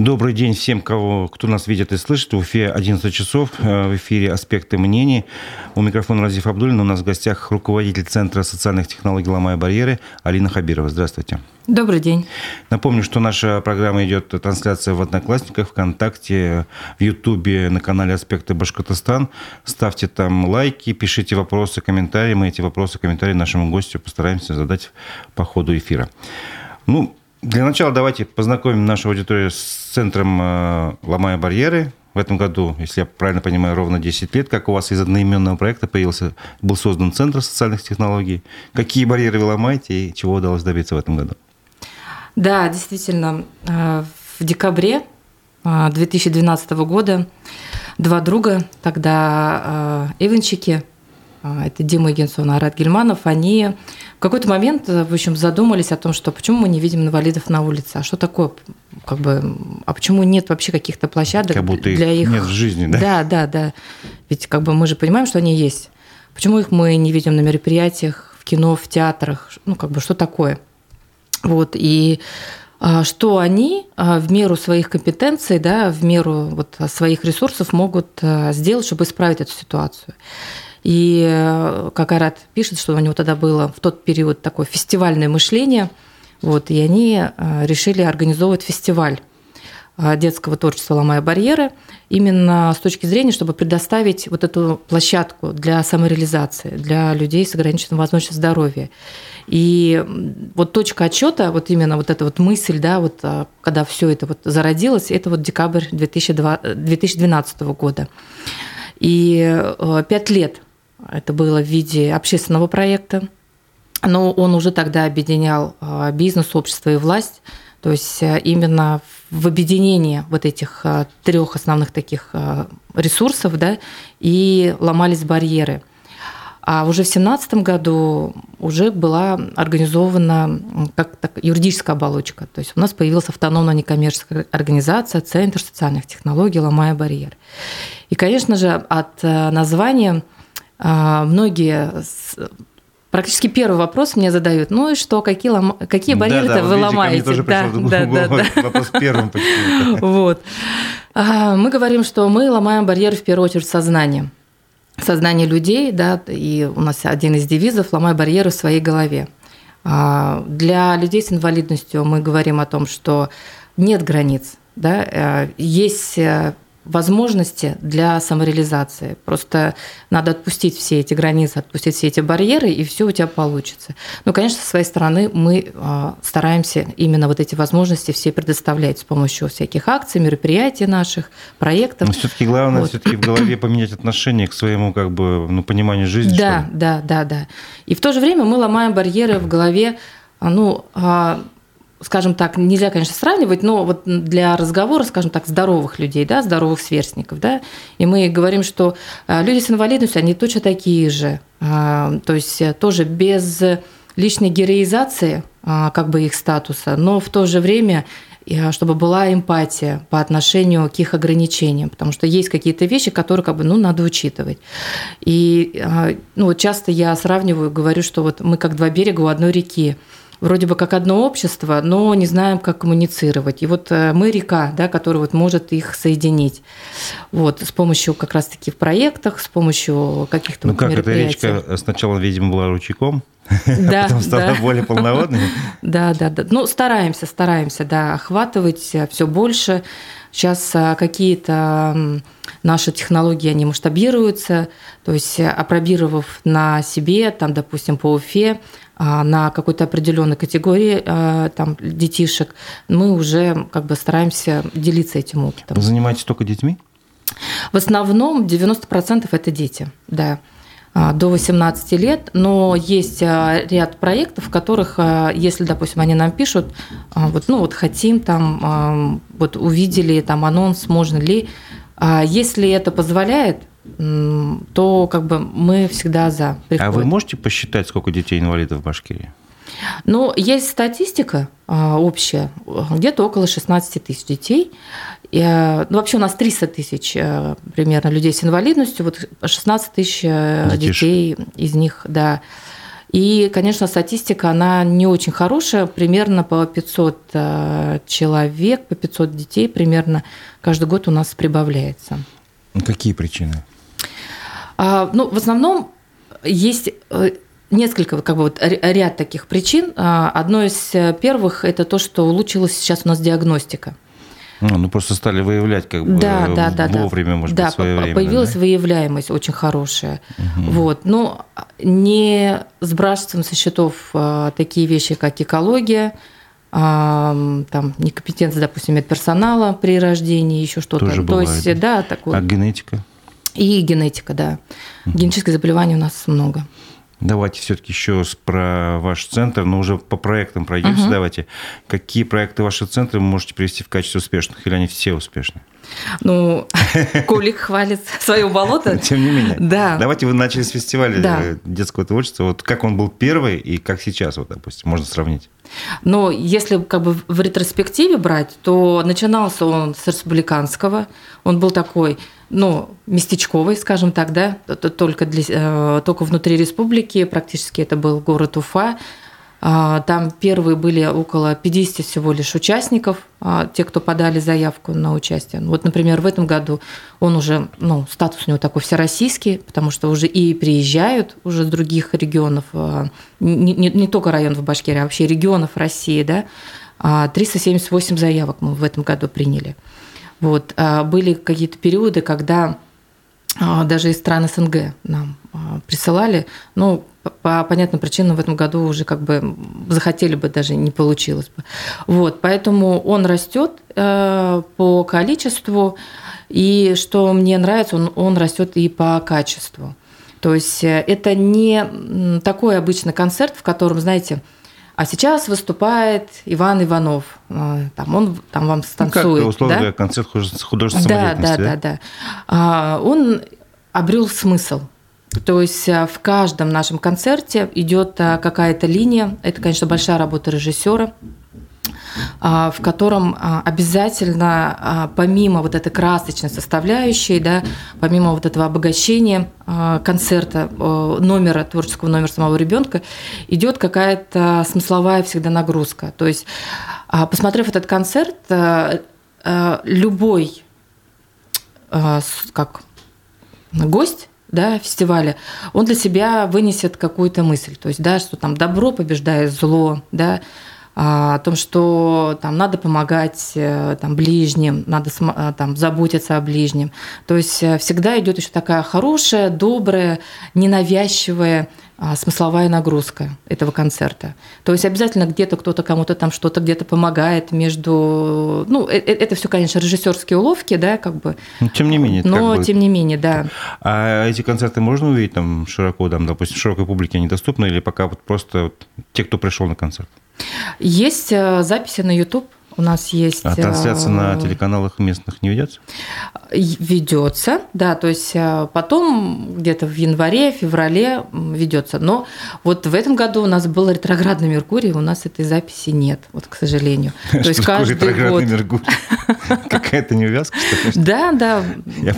Добрый день всем, кого, кто нас видит и слышит. В Уфе 11 часов. Э, в эфире «Аспекты мнений». У микрофона Разиф Абдулин. У нас в гостях руководитель Центра социальных технологий «Ломая барьеры» Алина Хабирова. Здравствуйте. Добрый день. Напомню, что наша программа идет трансляция в Одноклассниках, ВКонтакте, в Ютубе, на канале «Аспекты Башкортостан». Ставьте там лайки, пишите вопросы, комментарии. Мы эти вопросы, комментарии нашему гостю постараемся задать по ходу эфира. Ну, для начала давайте познакомим нашу аудиторию с центром э, «Ломая барьеры». В этом году, если я правильно понимаю, ровно 10 лет, как у вас из одноименного проекта появился, был создан Центр социальных технологий. Какие барьеры вы ломаете и чего удалось добиться в этом году? Да, действительно, э, в декабре 2012 э, года два друга, тогда Иванчики, это Дима Егенсон и Арат Гельманов, они в какой-то момент, э, в общем, задумались о том, что почему мы не видим инвалидов на улице, а что такое, как бы, а почему нет вообще каких-то площадок как будто для их нет в жизни, да? Да, да, да. Ведь как бы мы же понимаем, что они есть. Почему их мы не видим на мероприятиях, в кино, в театрах, ну как бы что такое? Вот и а, что они а, в меру своих компетенций, да, в меру вот своих ресурсов могут а, сделать, чтобы исправить эту ситуацию. И э, как Арат пишет, что у него тогда было в тот период такое фестивальное мышление, вот, и они э, решили организовывать фестиваль э, детского творчества «Ломая барьеры», именно с точки зрения, чтобы предоставить вот эту площадку для самореализации, для людей с ограниченным возможностью здоровья. И вот точка отчета, вот именно вот эта вот мысль, да, вот когда все это вот зародилось, это вот декабрь 2012 года. И пять лет это было в виде общественного проекта. Но он уже тогда объединял а, бизнес, общество и власть. То есть э, именно в объединении вот этих а, трех основных таких ресурсов, да, и ломались барьеры. А уже в 2017 году уже была организована как так, юридическая оболочка. То есть у нас появилась автономная некоммерческая организация Центр социальных технологий «Ломая барьеры». И, конечно же, от э, названия многие Практически первый вопрос мне задают, ну и что, какие, лом... какие барьеры да, да, вы ломаете? Тоже да, да, да, да. Вопрос первым почему Вот. А, мы говорим, что мы ломаем барьеры в первую очередь сознание. Сознание людей, да, и у нас один из девизов «ломай барьеры в своей голове». А, для людей с инвалидностью мы говорим о том, что нет границ, да, э, есть э, возможности для самореализации. Просто надо отпустить все эти границы, отпустить все эти барьеры, и все у тебя получится. Ну, конечно, со своей стороны мы а, стараемся именно вот эти возможности все предоставлять с помощью всяких акций, мероприятий наших, проектов. Но все-таки главное вот. все-таки в голове поменять отношение к своему как бы ну, пониманию жизни. Да, да, да, да. И в то же время мы ломаем барьеры в голове, ну, а, скажем так, нельзя, конечно, сравнивать, но вот для разговора, скажем так, здоровых людей, да, здоровых сверстников, да, и мы говорим, что а, люди с инвалидностью, они точно такие же, а, то есть э, тоже без личной героизации как бы их статуса, но в то же время чтобы была эмпатия по отношению к их ограничениям, потому что есть какие-то вещи, которые как бы, ну, надо учитывать. И ну, вот часто я сравниваю, говорю, что вот мы как два берега у одной реки вроде бы как одно общество, но не знаем, как коммуницировать. И вот э, мы река, да, которая вот может их соединить. Вот, с помощью как раз-таки в проектах, с помощью каких-то Ну как эта речка сначала, видимо, была ручейком, да, а потом стала да. более полноводной? Да, да, да. Ну, стараемся, стараемся, да, охватывать э, все больше. Сейчас э, какие-то наши технологии, они масштабируются, то есть опробировав на себе, там, допустим, по Уфе, а, на какой-то определенной категории а, там, детишек, мы уже как бы стараемся делиться этим опытом. Вы занимаетесь только детьми? В основном 90% это дети, да а, до 18 лет, но есть ряд проектов, в которых, если, допустим, они нам пишут, вот, ну вот хотим там, вот увидели там анонс, можно ли, если это позволяет, то как бы мы всегда за. Приходим. А вы можете посчитать, сколько детей-инвалидов в Башкирии? Ну, есть статистика а, общая, где-то около 16 тысяч детей. А, ну, вообще у нас 300 тысяч а, примерно людей с инвалидностью, вот 16 тысяч детей из них, да. И, конечно, статистика, она не очень хорошая, примерно по 500 э, человек, по 500 детей примерно каждый год у нас прибавляется. Какие причины? А, ну, в основном есть э, несколько, как бы вот ряд таких причин. А, одно из первых – это то, что улучшилась сейчас у нас диагностика. Ну, ну, просто стали выявлять как бы да, да, да, вовремя, может да, быть, своевременно. появилась да? выявляемость очень хорошая. Угу. Вот. Но не сбрасываем со счетов а, такие вещи, как экология, а, там некомпетенция, допустим, медперсонала при рождении, еще что-то. Тоже То бывает. есть, да, такое. А генетика? И генетика, да. Угу. Генетических заболеваний у нас много. Давайте все-таки еще про ваш центр, но уже по проектам пройдемся. Угу. Давайте. Какие проекты ваши центры вы можете привести в качестве успешных, или они все успешны? Ну, Кулик хвалит свое болото. Тем не менее. Да. Давайте вы начали с фестиваля да. детского творчества. Вот как он был первый и как сейчас, вот, допустим, можно сравнить? Но если как бы в ретроспективе брать, то начинался он с республиканского. Он был такой ну, местечковый, скажем так, да, только, для, э, только внутри республики, практически это был город Уфа. А, там первые были около 50 всего лишь участников, а, те, кто подали заявку на участие. Вот, например, в этом году он уже, ну, статус у него такой всероссийский, потому что уже и приезжают уже с других регионов, а, не, не, не только районов Башкирии, а вообще регионов России, да, 378 заявок мы в этом году приняли. Вот. А были какие-то периоды, когда а, даже из стран СНГ нам а, присылали, ну, по понятным причинам в этом году уже как бы захотели бы, даже не получилось бы. Вот, поэтому он растет э, по количеству, и что мне нравится, он, он растет и по качеству. То есть э, это не такой обычный концерт, в котором, знаете, а сейчас выступает Иван Иванов. А, там он там вам станцует. Ну, как, условно да? концерт художественной да, да, да, да, да. А, он обрел смысл. То есть а, в каждом нашем концерте идет какая-то линия. Это, конечно, большая работа режиссера. А, в котором а, обязательно, а, помимо вот этой красочной составляющей, да, помимо вот этого обогащения концерта, номера, творческого номера самого ребенка, идет какая-то смысловая всегда нагрузка. То есть, посмотрев этот концерт, любой как гость да, фестиваля, он для себя вынесет какую-то мысль, то есть, да, что там добро побеждает зло, да, о том, что там надо помогать э, там, ближним, надо э, там, заботиться о ближнем. То есть э, всегда идет еще такая хорошая, добрая, ненавязчивая а, смысловая нагрузка этого концерта. То есть обязательно где-то кто-то кому-то там что-то где-то помогает между... Ну, это все, конечно, режиссерские уловки, да, как бы. Но тем не менее. Но тем не менее, да. А эти концерты можно увидеть там широко, там, допустим, широкой публике недоступны или пока вот просто те, кто пришел на концерт? Есть э, записи на YouTube. У нас есть... А трансляция на э, телеканалах местных не ведется? Ведется, да, то есть э, потом где-то в январе, феврале ведется. Но вот в этом году у нас был ретроградный Меркурий, у нас этой записи нет, вот к сожалению. То есть каждый ретроградный Меркурий? Какая-то неувязка, что ли? Да, да.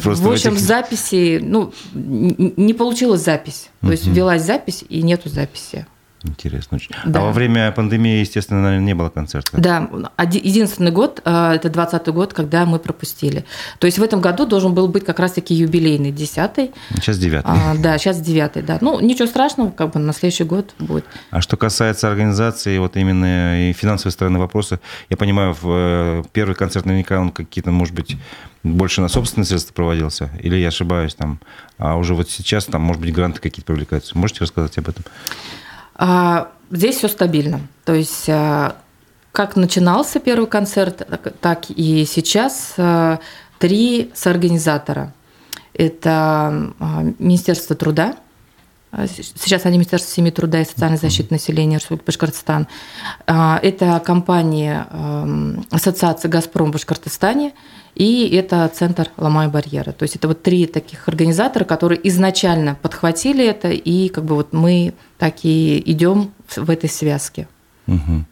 В общем, записи, ну, не получилась запись. То есть велась запись и нету записи. Интересно очень. Да. А во время пандемии, естественно, наверное, не было концерта? Да, единственный год, э, это 20 год, когда мы пропустили. То есть в этом году должен был быть как раз-таки юбилейный, 10 Сейчас 9 а, Да, сейчас 9 да. Ну, ничего страшного, как бы на следующий год будет. А что касается организации, вот именно и финансовой стороны вопроса, я понимаю, в э, первый концерт наверняка он какие-то, может быть, больше на собственные средства проводился, или я ошибаюсь там, а уже вот сейчас там, может быть, гранты какие-то привлекаются. Можете рассказать об этом? А, здесь все стабильно. То есть а, как начинался первый концерт, так и сейчас а, три соорганизатора. Это Министерство труда, Сейчас они Министерство семьи, труда и социальной защиты населения Республики Башкортостан. Это компания Ассоциация «Газпром» в Башкортостане – и это центр «Ломай барьеры». То есть это вот три таких организатора, которые изначально подхватили это, и как бы вот мы так и идем в этой связке. Угу.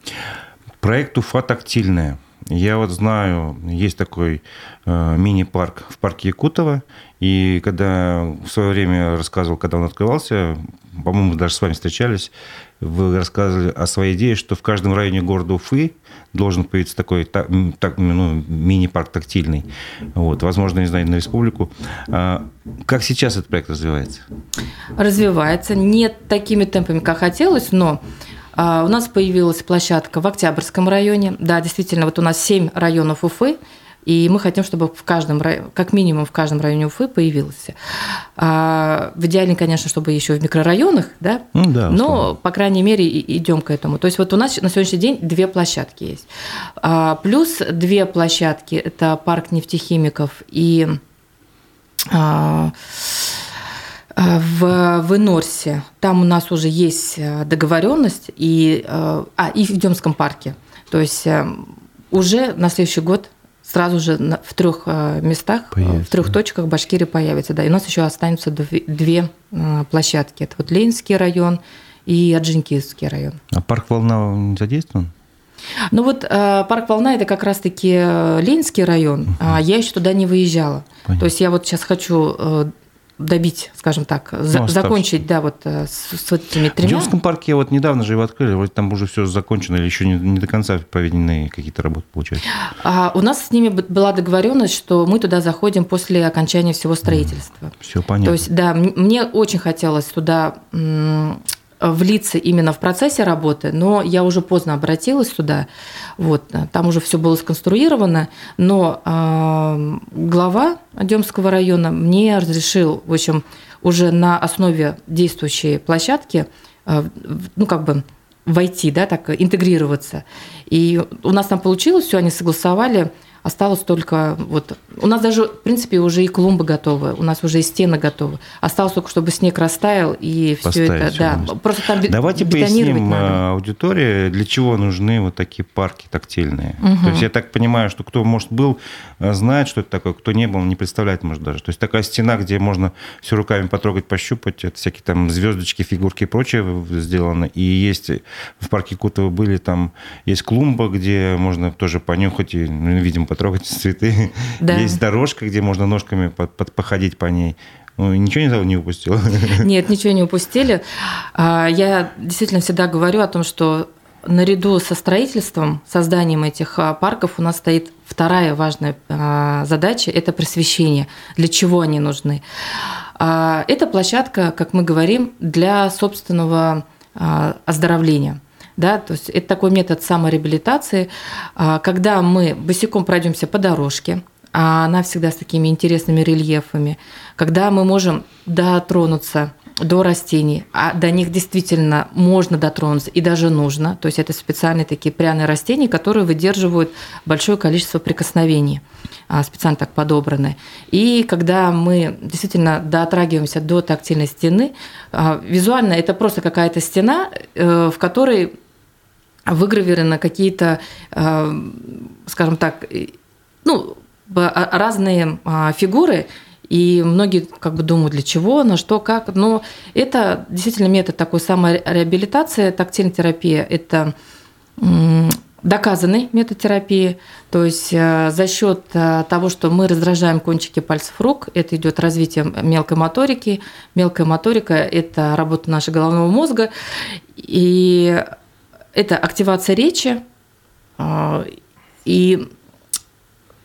Проект «Уфа тактильная». Я вот знаю, есть такой э, мини-парк в парке Якутова, и когда в свое время рассказывал, когда он открывался, по-моему, даже с вами встречались, вы рассказывали о своей идее, что в каждом районе города Уфы должен появиться такой так, ну, мини-парк тактильный. Вот, возможно, не знаю, на республику. А как сейчас этот проект развивается? Развивается. Не такими темпами, как хотелось, но у нас появилась площадка в Октябрьском районе. Да, действительно, вот у нас 7 районов Уфы, и мы хотим, чтобы в каждом, как минимум в каждом районе Уфы появился. А, в идеале, конечно, чтобы еще в микрорайонах, да? Ну, да но, по крайней мере, идем к этому. То есть вот у нас на сегодняшний день две площадки есть. А, плюс две площадки – это парк нефтехимиков и а, в, в Инорсе. Там у нас уже есть договоренность, и, а, и в Демском парке. То есть уже на следующий год сразу же в трех э, местах, э, появится, в трех да? точках Башкирии появится. Да. И у нас еще останутся две э, площадки. Это вот Ленинский район и Аджинкиевский район. А парк Волна не задействован? Ну вот парк Волна это как раз-таки Ленинский район, угу. а я еще туда не выезжала. Понятно. То есть я вот сейчас хочу добить, скажем так, ну, закончить, да, вот э, с, с этими тремя. В Демском парке вот недавно же его открыли, вроде там уже все закончено или еще не, не до конца проведены какие-то работы, получается? А, у нас с ними была договоренность, что мы туда заходим после окончания всего строительства. Все понятно. То есть, да, мне очень хотелось туда влиться именно в процессе работы, но я уже поздно обратилась туда. Вот, там уже все было сконструировано, но э, глава Демского района мне разрешил, в общем, уже на основе действующей площадки, э, ну, как бы войти, да, так интегрироваться. И у нас там получилось, все они согласовали, Осталось только вот у нас даже в принципе уже и клумбы готовы, у нас уже и стены готовы. Осталось только чтобы снег растаял и все это, да. Просто там Давайте поясним надо. Э, аудитории, для чего нужны вот такие парки тактильные. Угу. То есть я так понимаю, что кто может был э, знает, что это такое, кто не был, не представляет, может даже. То есть такая стена, где можно все руками потрогать, пощупать, это всякие там звездочки, фигурки и прочее сделано. И есть в парке Кутова были там есть клумба, где можно тоже понюхать и, ну, видимо, потрогать цветы. Да. Есть дорожка, где можно ножками под, под, походить по ней. Ну, ничего не упустил? Нет, ничего не упустили. А, я действительно всегда говорю о том, что наряду со строительством, созданием этих а, парков у нас стоит вторая важная а, задача – это просвещение. Для чего они нужны? Это площадка, как мы говорим, для собственного оздоровления – да, то есть это такой метод самореабилитации, а, когда мы босиком пройдемся по дорожке, а она всегда с такими интересными рельефами, когда мы можем дотронуться до растений, а до них действительно можно дотронуться и даже нужно. То есть это специальные такие пряные растения, которые выдерживают большое количество прикосновений, а, специально так подобраны. И когда мы действительно дотрагиваемся до тактильной стены, а, визуально это просто какая-то стена, э, в которой выгравированы какие-то, э, скажем так, ну, разные а, фигуры, и многие как бы думают, для чего, на что, как. Но это действительно метод такой самореабилитации, тактильная терапия – это доказанный метод терапии. То есть э, за счет э, того, что мы раздражаем кончики пальцев рук, это идет развитие мелкой моторики. Мелкая моторика – это работа нашего головного мозга. И это активация речи. А, и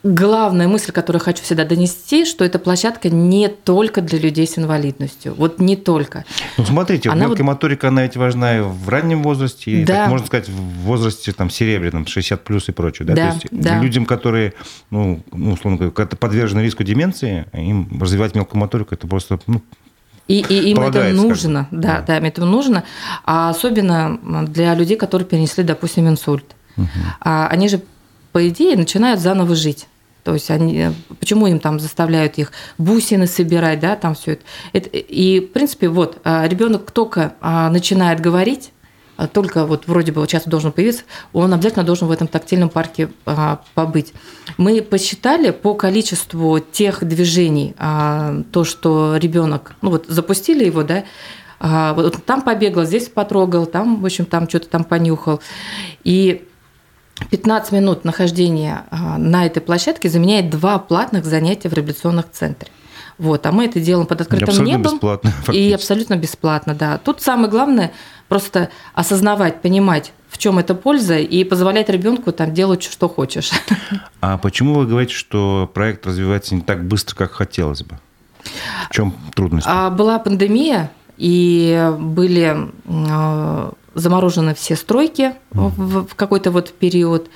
главная мысль, которую хочу всегда донести, что эта площадка не только для людей с инвалидностью. Вот не только. Ну, смотрите, она мелкая вот... моторика, она ведь важна и в раннем возрасте, и, да. так можно сказать, в возрасте там, серебряном, 60 плюс и прочее. Да? Да, То есть да. людям, которые, ну, ну условно говоря, подвержены риску деменции, им развивать мелкую моторику, это просто ну, и, и им это нужно, да, да, да, это нужно, а особенно для людей, которые перенесли, допустим, инсульт. Угу. А они же, по идее, начинают заново жить. То есть они, почему им там заставляют их бусины собирать, да, там все это. это. И, в принципе, вот а, ребенок только а, начинает говорить, только вот вроде бы вот сейчас должен появиться, он обязательно должен в этом тактильном парке а, побыть. Мы посчитали по количеству тех движений, а, то, что ребенок, ну вот запустили его, да, вот там побегал, здесь потрогал, там, в общем, там что-то там понюхал. И 15 минут нахождения а, на этой площадке заменяет два платных занятия в реабилитационных центре. Вот, а мы это делаем под открытым абсолютно небом. Бесплатно, и абсолютно бесплатно, да. Тут самое главное просто осознавать, понимать, в чем эта польза, и позволять ребенку там делать, что хочешь. А почему вы говорите, что проект развивается не так быстро, как хотелось бы? В чем трудность? А, была пандемия, и были а, заморожены все стройки в, в какой-то вот период.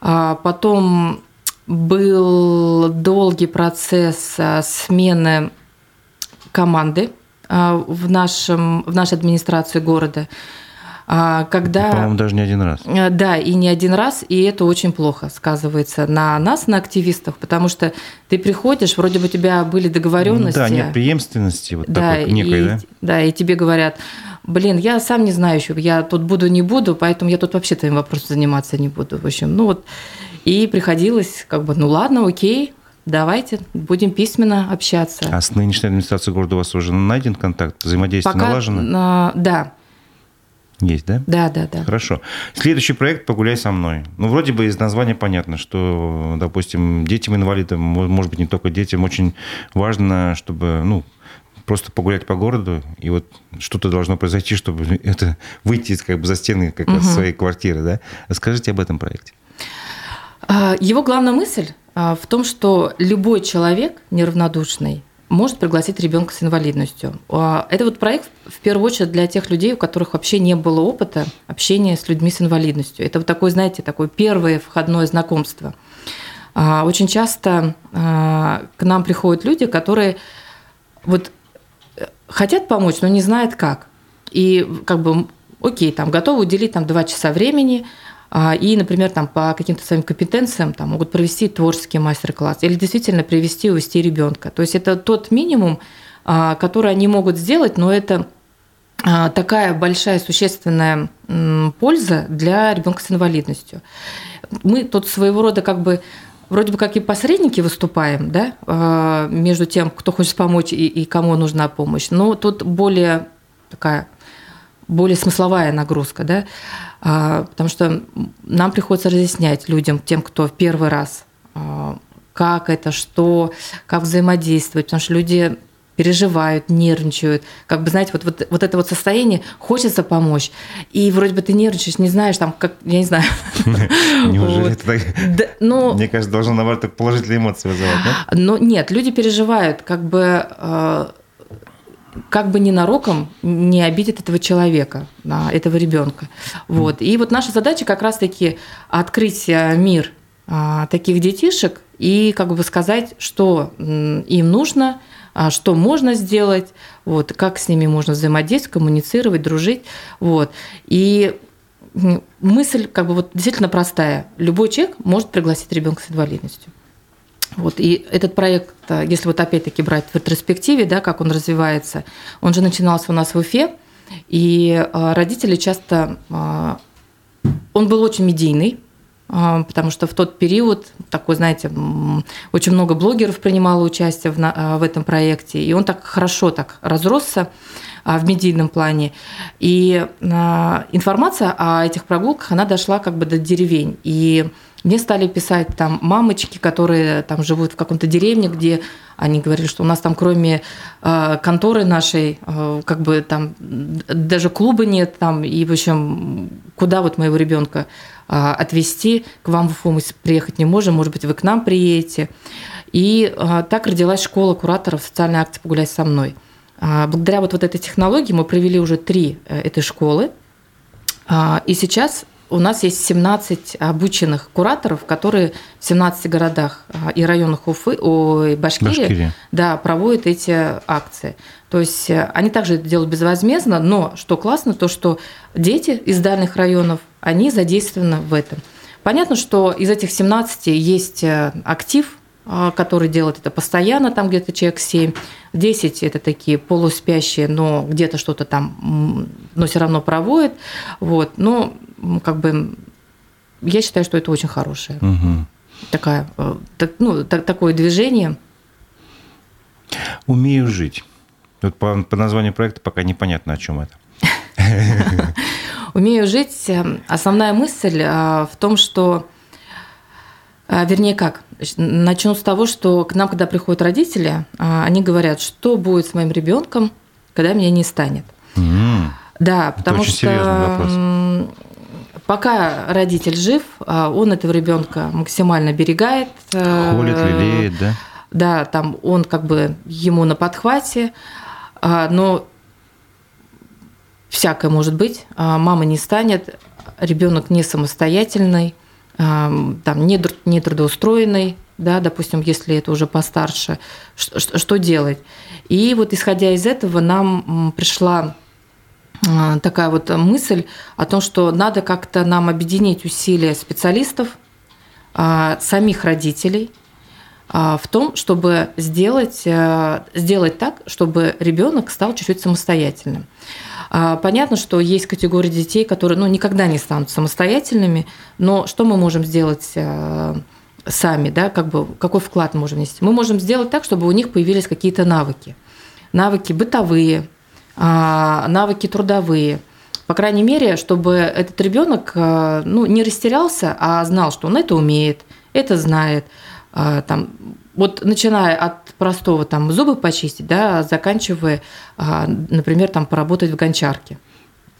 А потом был долгий процесс а, смены команды в, нашем, в нашей администрации города. А, когда... По-моему, даже не один раз. Э, да, и не один раз, и это очень плохо сказывается на нас, на активистах, потому что ты приходишь, вроде бы у тебя были договоренности. Да, нет преемственности вот да, такой некой, и, да? Да, и тебе говорят, блин, я сам не знаю еще, я тут буду, не буду, поэтому я тут вообще твоим вопросом заниматься не буду. В общем, ну вот, и приходилось как бы, ну ладно, окей, Давайте будем письменно общаться. А с нынешней администрацией города у вас уже найден контакт, взаимодействие Пока, налажено? Да, есть, да? Да, да, да. Хорошо. Следующий проект «Погуляй со мной». Ну, вроде бы из названия понятно, что, допустим, детям-инвалидам, может быть, не только детям, очень важно, чтобы, ну, просто погулять по городу, и вот что-то должно произойти, чтобы это выйти как бы за стены как угу. своей квартиры, да? Расскажите об этом проекте. А, его главная мысль а, в том, что любой человек неравнодушный может пригласить ребенка с инвалидностью. А, это вот проект в первую очередь для тех людей, у которых вообще не было опыта общения с людьми с инвалидностью. Это вот такое, знаете, такое первое входное знакомство. А, очень часто а, к нам приходят люди, которые вот э, хотят помочь, но не знают как. И как бы, окей, там готовы уделить там два часа времени, а, и, например, там, по каким-то своим компетенциям там, могут провести творческий мастер-класс или действительно привести увести ребенка. То есть это тот минимум, а, который они могут сделать, но это а, такая большая существенная польза для ребенка с инвалидностью. Мы тут своего рода как бы вроде бы как и посредники выступаем, да, между тем, кто хочет помочь и, и кому нужна помощь, но тут более такая более смысловая нагрузка, да, а, потому что нам приходится разъяснять людям, тем, кто в первый раз, а, как это, что, как взаимодействовать, потому что люди переживают, нервничают. Как бы, знаете, вот, вот, вот это вот состояние, хочется помочь. И вроде бы ты нервничаешь, не знаешь, там, как, я не знаю. Неужели это так? Мне кажется, должно, наоборот, так положительные эмоции вызывать, да? Но нет, люди переживают, как бы а, как бы ненароком не обидит этого человека, этого ребенка. Вот. И вот наша задача как раз-таки открыть э, мир а, таких детишек и как бы сказать, что им нужно, а, что можно сделать, вот, как с ними можно взаимодействовать, коммуницировать, дружить. Вот. И мысль как бы вот действительно простая. Любой человек может пригласить ребенка с инвалидностью. Вот, и этот проект, э, если вот опять-таки брать в ретроспективе, да, как он развивается, он же начинался у нас в Уфе, и э, родители часто... Э, он был очень медийный, потому что в тот период, такой, знаете, очень много блогеров принимало участие в, в этом проекте, и он так хорошо так разросся в медийном плане. И информация о этих прогулках, она дошла как бы до деревень. И мне стали писать там мамочки, которые там живут в каком-то деревне, где они говорили, что у нас там кроме э, конторы нашей, э, как бы там даже клуба нет там, и в общем, куда вот моего ребенка э, отвезти, к вам в Уфу мы приехать не можем, может быть, вы к нам приедете. И э, так родилась школа кураторов социальной акции «Погуляй со мной». Э, благодаря вот, вот этой технологии мы провели уже три э, этой школы, и сейчас у нас есть 17 обученных кураторов, которые в 17 городах а, и районах Уфы, ой, Башкирии, Башкирия. Да, проводят эти акции. То есть э, они также это делают безвозмездно, но что классно, то что дети из дальних районов, они задействованы в этом. Понятно, что из этих 17 есть э, актив, который делает это постоянно, там где-то человек 7. 10 это такие полуспящие, но где-то что-то там, но все равно проводят. Вот. Но как бы я считаю, что это очень хорошее. Угу. Такая, э, так, ну, так, такое движение. Умею жить. Вот по, по названию проекта пока непонятно, о чем это. Умею жить. Эм, основная мысль э, в том, что, э, вернее, как, начну с того, что к нам, когда приходят родители, э, они говорят, что будет с моим ребенком, когда меня не станет. Mm. Да, потому Это очень что пока родитель жив, он этого ребенка максимально берегает. Холит, лелеет, да? Да, там он как бы ему на подхвате, но всякое может быть. А, мама не станет, ребенок не самостоятельный, а, там, не, не трудоустроенный, да, допустим, если это уже постарше, что, делать? И вот исходя из этого нам пришла а, такая вот мысль о том, что надо как-то нам объединить усилия специалистов, самих родителей в том, чтобы сделать, сделать так, чтобы ребенок стал чуть-чуть самостоятельным. А, понятно, что есть категории детей, которые ну, никогда не станут самостоятельными, но что мы можем сделать э, сами, да, как бы, какой вклад мы можем внести? Мы можем сделать так, чтобы у них появились какие-то навыки. Навыки бытовые, а, навыки трудовые. По крайней мере, чтобы этот ребенок э, ну, не растерялся, а знал, что он это умеет, это знает, а, там, вот начиная от простого там зубы почистить, да, заканчивая, а, например, там поработать в гончарке.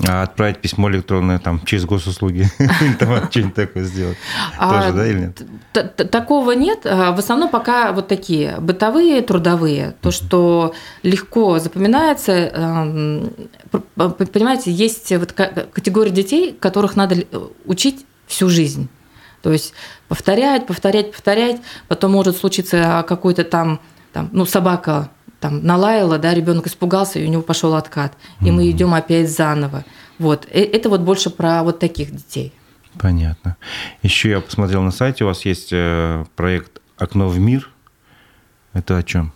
А отправить письмо электронное там через госуслуги, там что-нибудь такое сделать. А, Тоже, да, или нет? Такого нет. В основном пока вот такие бытовые, трудовые. То, что легко запоминается. Эм, понимаете, есть вот категория детей, которых надо учить всю жизнь. То есть повторять, повторять, повторять, потом может случиться какой-то там, там ну, собака там налаяла, да, ребенок испугался, и у него пошел откат. И mm-hmm. мы идем опять заново. Вот. Э, это вот больше про вот таких детей. Понятно. Еще я посмотрел на сайте, у вас есть э, проект «Окно в мир». Это о чем?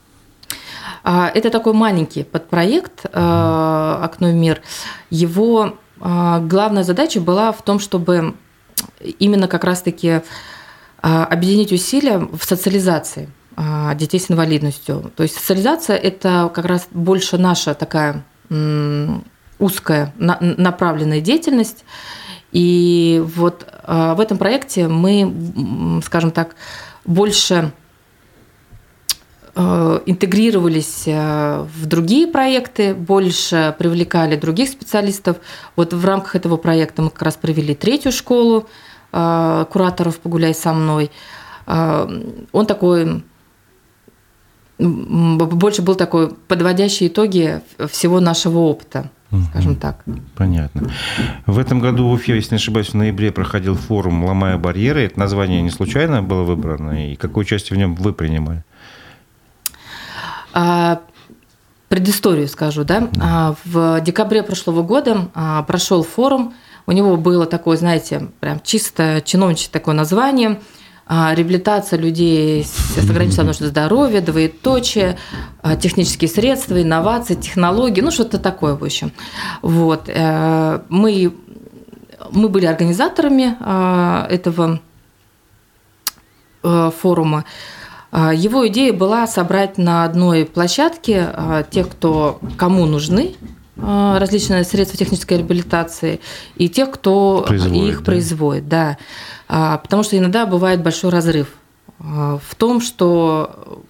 А, это такой маленький подпроект э, «Окно в мир». Его главная задача была в том, чтобы именно как раз-таки а, объединить усилия в социализации а, детей с инвалидностью. То есть социализация – это как раз больше наша такая узкая направленная деятельность. И вот а, в этом проекте мы, скажем так, больше интегрировались в другие проекты, больше привлекали других специалистов. Вот в рамках этого проекта мы как раз провели третью школу Э, кураторов «Погуляй со мной». Э, он такой больше был такой подводящий итоги всего нашего опыта, скажем так. Понятно. В этом году в Уфе, если не ошибаюсь, в ноябре проходил форум «Ломая барьеры». Это название не случайно было выбрано? И какое участие в нем вы принимали? А, предысторию скажу, да. да. В декабре прошлого года а, прошел форум у него было такое, знаете, прям чисто чиновничье такое название а, реабилитация людей с ограниченным здоровья, двоеточие, а, технические средства, инновации, технологии, ну что-то такое, в общем. Вот. Э, мы, мы были организаторами а, этого э, форума. Его идея была собрать на одной площадке тех, кто кому нужны а, различные средства технической реабилитации и тех, кто производит, их да? производит, да. А, потому что иногда бывает большой разрыв а, в том, что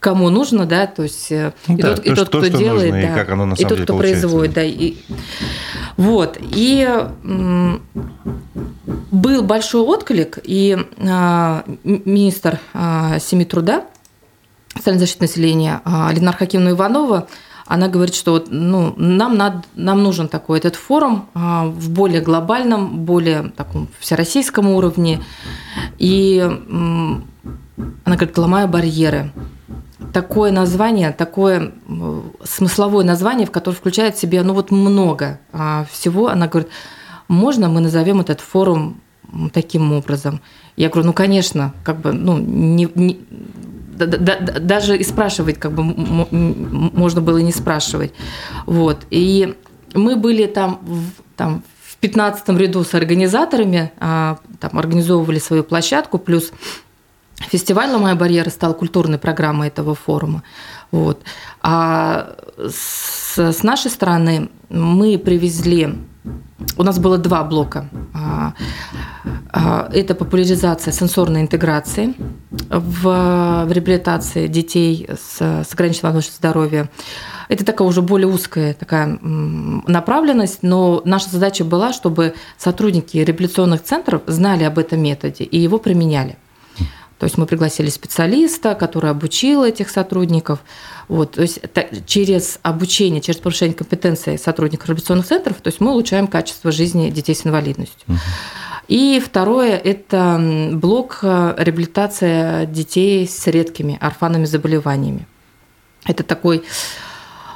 кому нужно, да, то есть э, ну, и да, тот, то, и тот кто делает, нужно, да, и, как оно на самом и тот, кто производит, да, и вот и был большой отклик, и министр семьи труда, социальной защиты населения Ленар Хакимовна Иванова она говорит, что вот, ну, нам, надо, нам нужен такой этот форум а, в более глобальном, более таком всероссийском уровне. И она говорит, ломая барьеры. Такое название, такое смысловое название, в которое включает в себя ну, вот много а, всего. Она говорит, можно мы назовем этот форум таким образом? Я говорю, ну, конечно, как бы, ну, не, не, даже и спрашивать как бы можно было не спрашивать. Вот. И мы были там, там в 15 ряду с организаторами, а, там организовывали свою площадку, плюс фестиваль «Ломая барьеры» стал культурной программой этого форума. Вот. А с, с нашей стороны мы привезли у нас было два блока. А, а, это популяризация сенсорной интеграции в, в реабилитации детей с, с ограниченным возможностью здоровья. Это такая уже более узкая такая направленность, но наша задача была, чтобы сотрудники реабилитационных центров знали об этом методе и его применяли. То есть мы пригласили специалиста, который обучил этих сотрудников. Вот, то есть через обучение, через повышение компетенции сотрудников реабилитационных центров, то есть мы улучшаем качество жизни детей с инвалидностью. И второе – это блок э, реабилитация детей с редкими орфанными заболеваниями. Это такой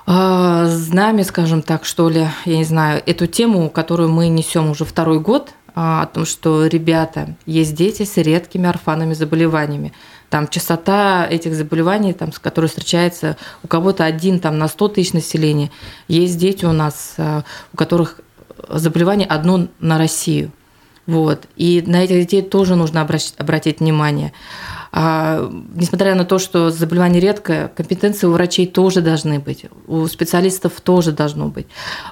э, знамя, скажем так, что ли, я не знаю, эту тему, которую мы несем уже второй год, о том, что, ребята, есть дети с редкими орфанными заболеваниями. Там частота этих заболеваний, там, с которой встречается у кого-то один там, на 100 тысяч населения. Есть дети у нас, а, у которых заболевание одно на Россию. Вот. И на этих детей тоже нужно обратить внимание. А, несмотря на то, что заболевание редкое, компетенции у врачей тоже должны быть, у специалистов тоже должно быть.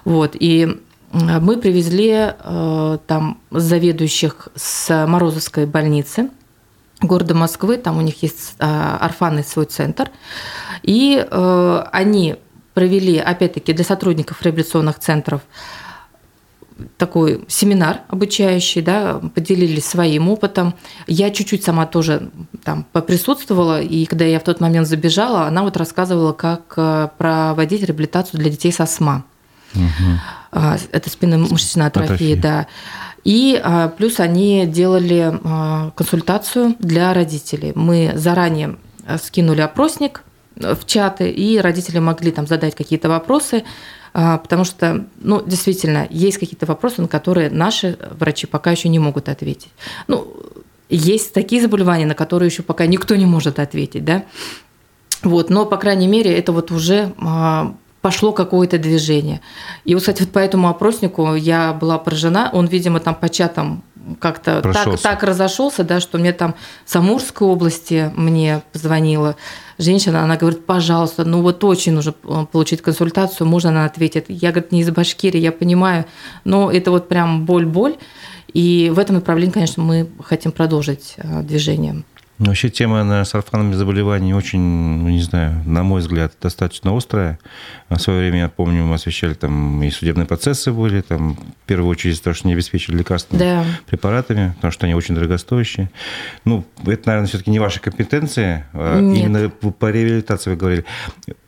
Вот. И мы привезли э, там заведующих с Морозовской больницы города Москвы, там у них есть э, орфанный свой центр, и э, они провели, опять-таки, для сотрудников реабилитационных центров такой семинар обучающий, да, поделились своим опытом. Я чуть-чуть сама тоже там поприсутствовала, и когда я в тот момент забежала, она вот рассказывала, как проводить реабилитацию для детей со СМА. Угу. Это спинномышечная атрофия, атрофия, да. И а, плюс они делали а, консультацию для родителей. Мы заранее скинули опросник в чаты, и родители могли там задать какие-то вопросы, потому что, ну, действительно, есть какие-то вопросы, на которые наши врачи пока еще не могут ответить. Ну, есть такие заболевания, на которые еще пока никто не может ответить, да. Вот, но, по крайней мере, это вот уже пошло какое-то движение. И вот, кстати, вот по этому опроснику я была поражена. Он, видимо, там по чатам как-то так, так разошелся, да, что мне там с Амурской области мне позвонила женщина, она говорит, пожалуйста, ну вот очень нужно получить консультацию, можно она ответит. Я, говорит, не из Башкирии, я понимаю, но это вот прям боль-боль. И в этом направлении, конечно, мы хотим продолжить э, движение. Ну, вообще тема на с орфанными заболеваниями очень, ну, не знаю, на мой взгляд, достаточно острая. В свое время, я помню, мы освещали там и судебные процессы были, там, в первую очередь, то, что не обеспечили лекарственными да. препаратами, потому что они очень дорогостоящие. Ну, это, наверное, все-таки не ваша компетенция, а Нет. именно по реабилитации вы говорили.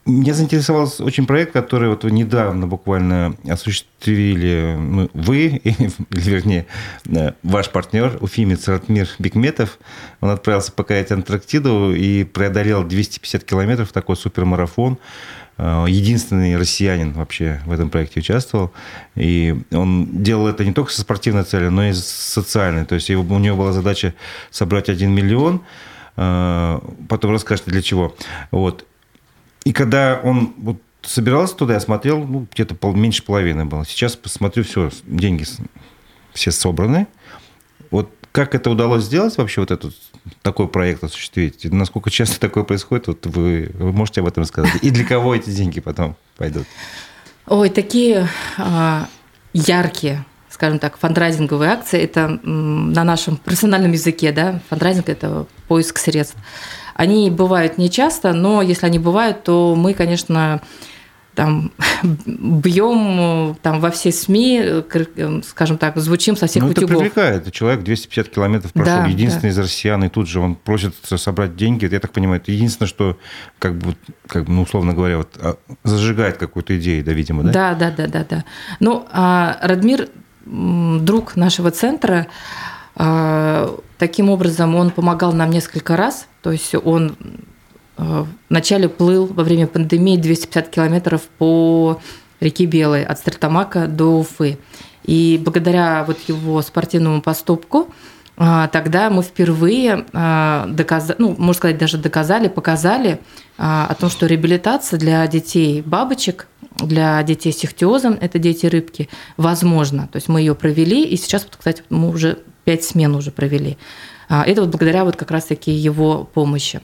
Меня заинтересовал очень проект, который вот недавно буквально осуществили ну, вы, или, вернее, э, ваш партнер, уфимец Ратмир Бекметов. Он отправился покорять Антарктиду и преодолел 250 километров, такой супермарафон. Э, единственный россиянин вообще в этом проекте участвовал. И он делал это не только со спортивной целью, но и социальной. То есть у него была задача собрать 1 миллион, э, потом расскажете для чего. Вот. И когда он вот собирался туда, я смотрел, ну, где-то пол, меньше половины было. Сейчас посмотрю, все, деньги все собраны. Вот как это удалось сделать вообще, вот этот такой проект осуществить? Насколько часто такое происходит, вот вы, вы можете об этом сказать? И для кого эти деньги потом пойдут? Ой, такие а, яркие, скажем так, фандрайзинговые акции, это на нашем профессиональном языке, да, фандрайзинг – это поиск средств. Они бывают не часто, но если они бывают, то мы, конечно, там бьем там во все СМИ, скажем так, звучим со всех ну, утюгов. это привлекает. Человек 250 километров прошел, да, единственный да. из россиян, и тут же он просит собрать деньги. Я так понимаю, это единственное, что, как бы, как бы ну, условно говоря, вот, а, зажигает какую-то идею, да, видимо, да? Да, да, да, да, да. Ну, а Радмир, друг нашего центра, таким образом он помогал нам несколько раз, то есть он э, вначале плыл во время пандемии 250 километров по реке Белой от Стартамака до Уфы. И благодаря вот его спортивному поступку а, тогда мы впервые а, доказали, ну, можно сказать, даже доказали, показали о том, что реабилитация для детей бабочек, для детей с ихтиозом, это дети рыбки, возможно. То есть мы ее провели, и сейчас, кстати, мы уже пять смен уже провели. А, это вот благодаря вот как раз-таки его помощи.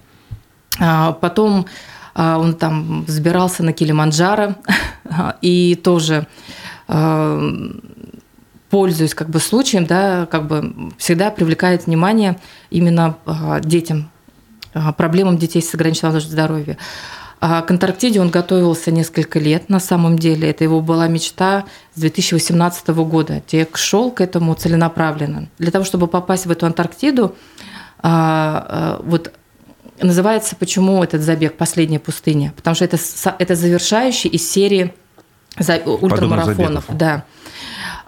А, потом а, он там взбирался на Килиманджаро и тоже пользуясь как бы случаем, да, как бы всегда привлекает внимание именно детям, проблемам детей с ограниченным здоровьем. А к Антарктиде он готовился несколько лет на самом деле. Это его была мечта с 2018 года. Тек шел к этому целенаправленно. Для того, чтобы попасть в эту Антарктиду, вот называется почему этот забег «Последняя пустыня», потому что это, это завершающий из серии ультрамарафонов. Да.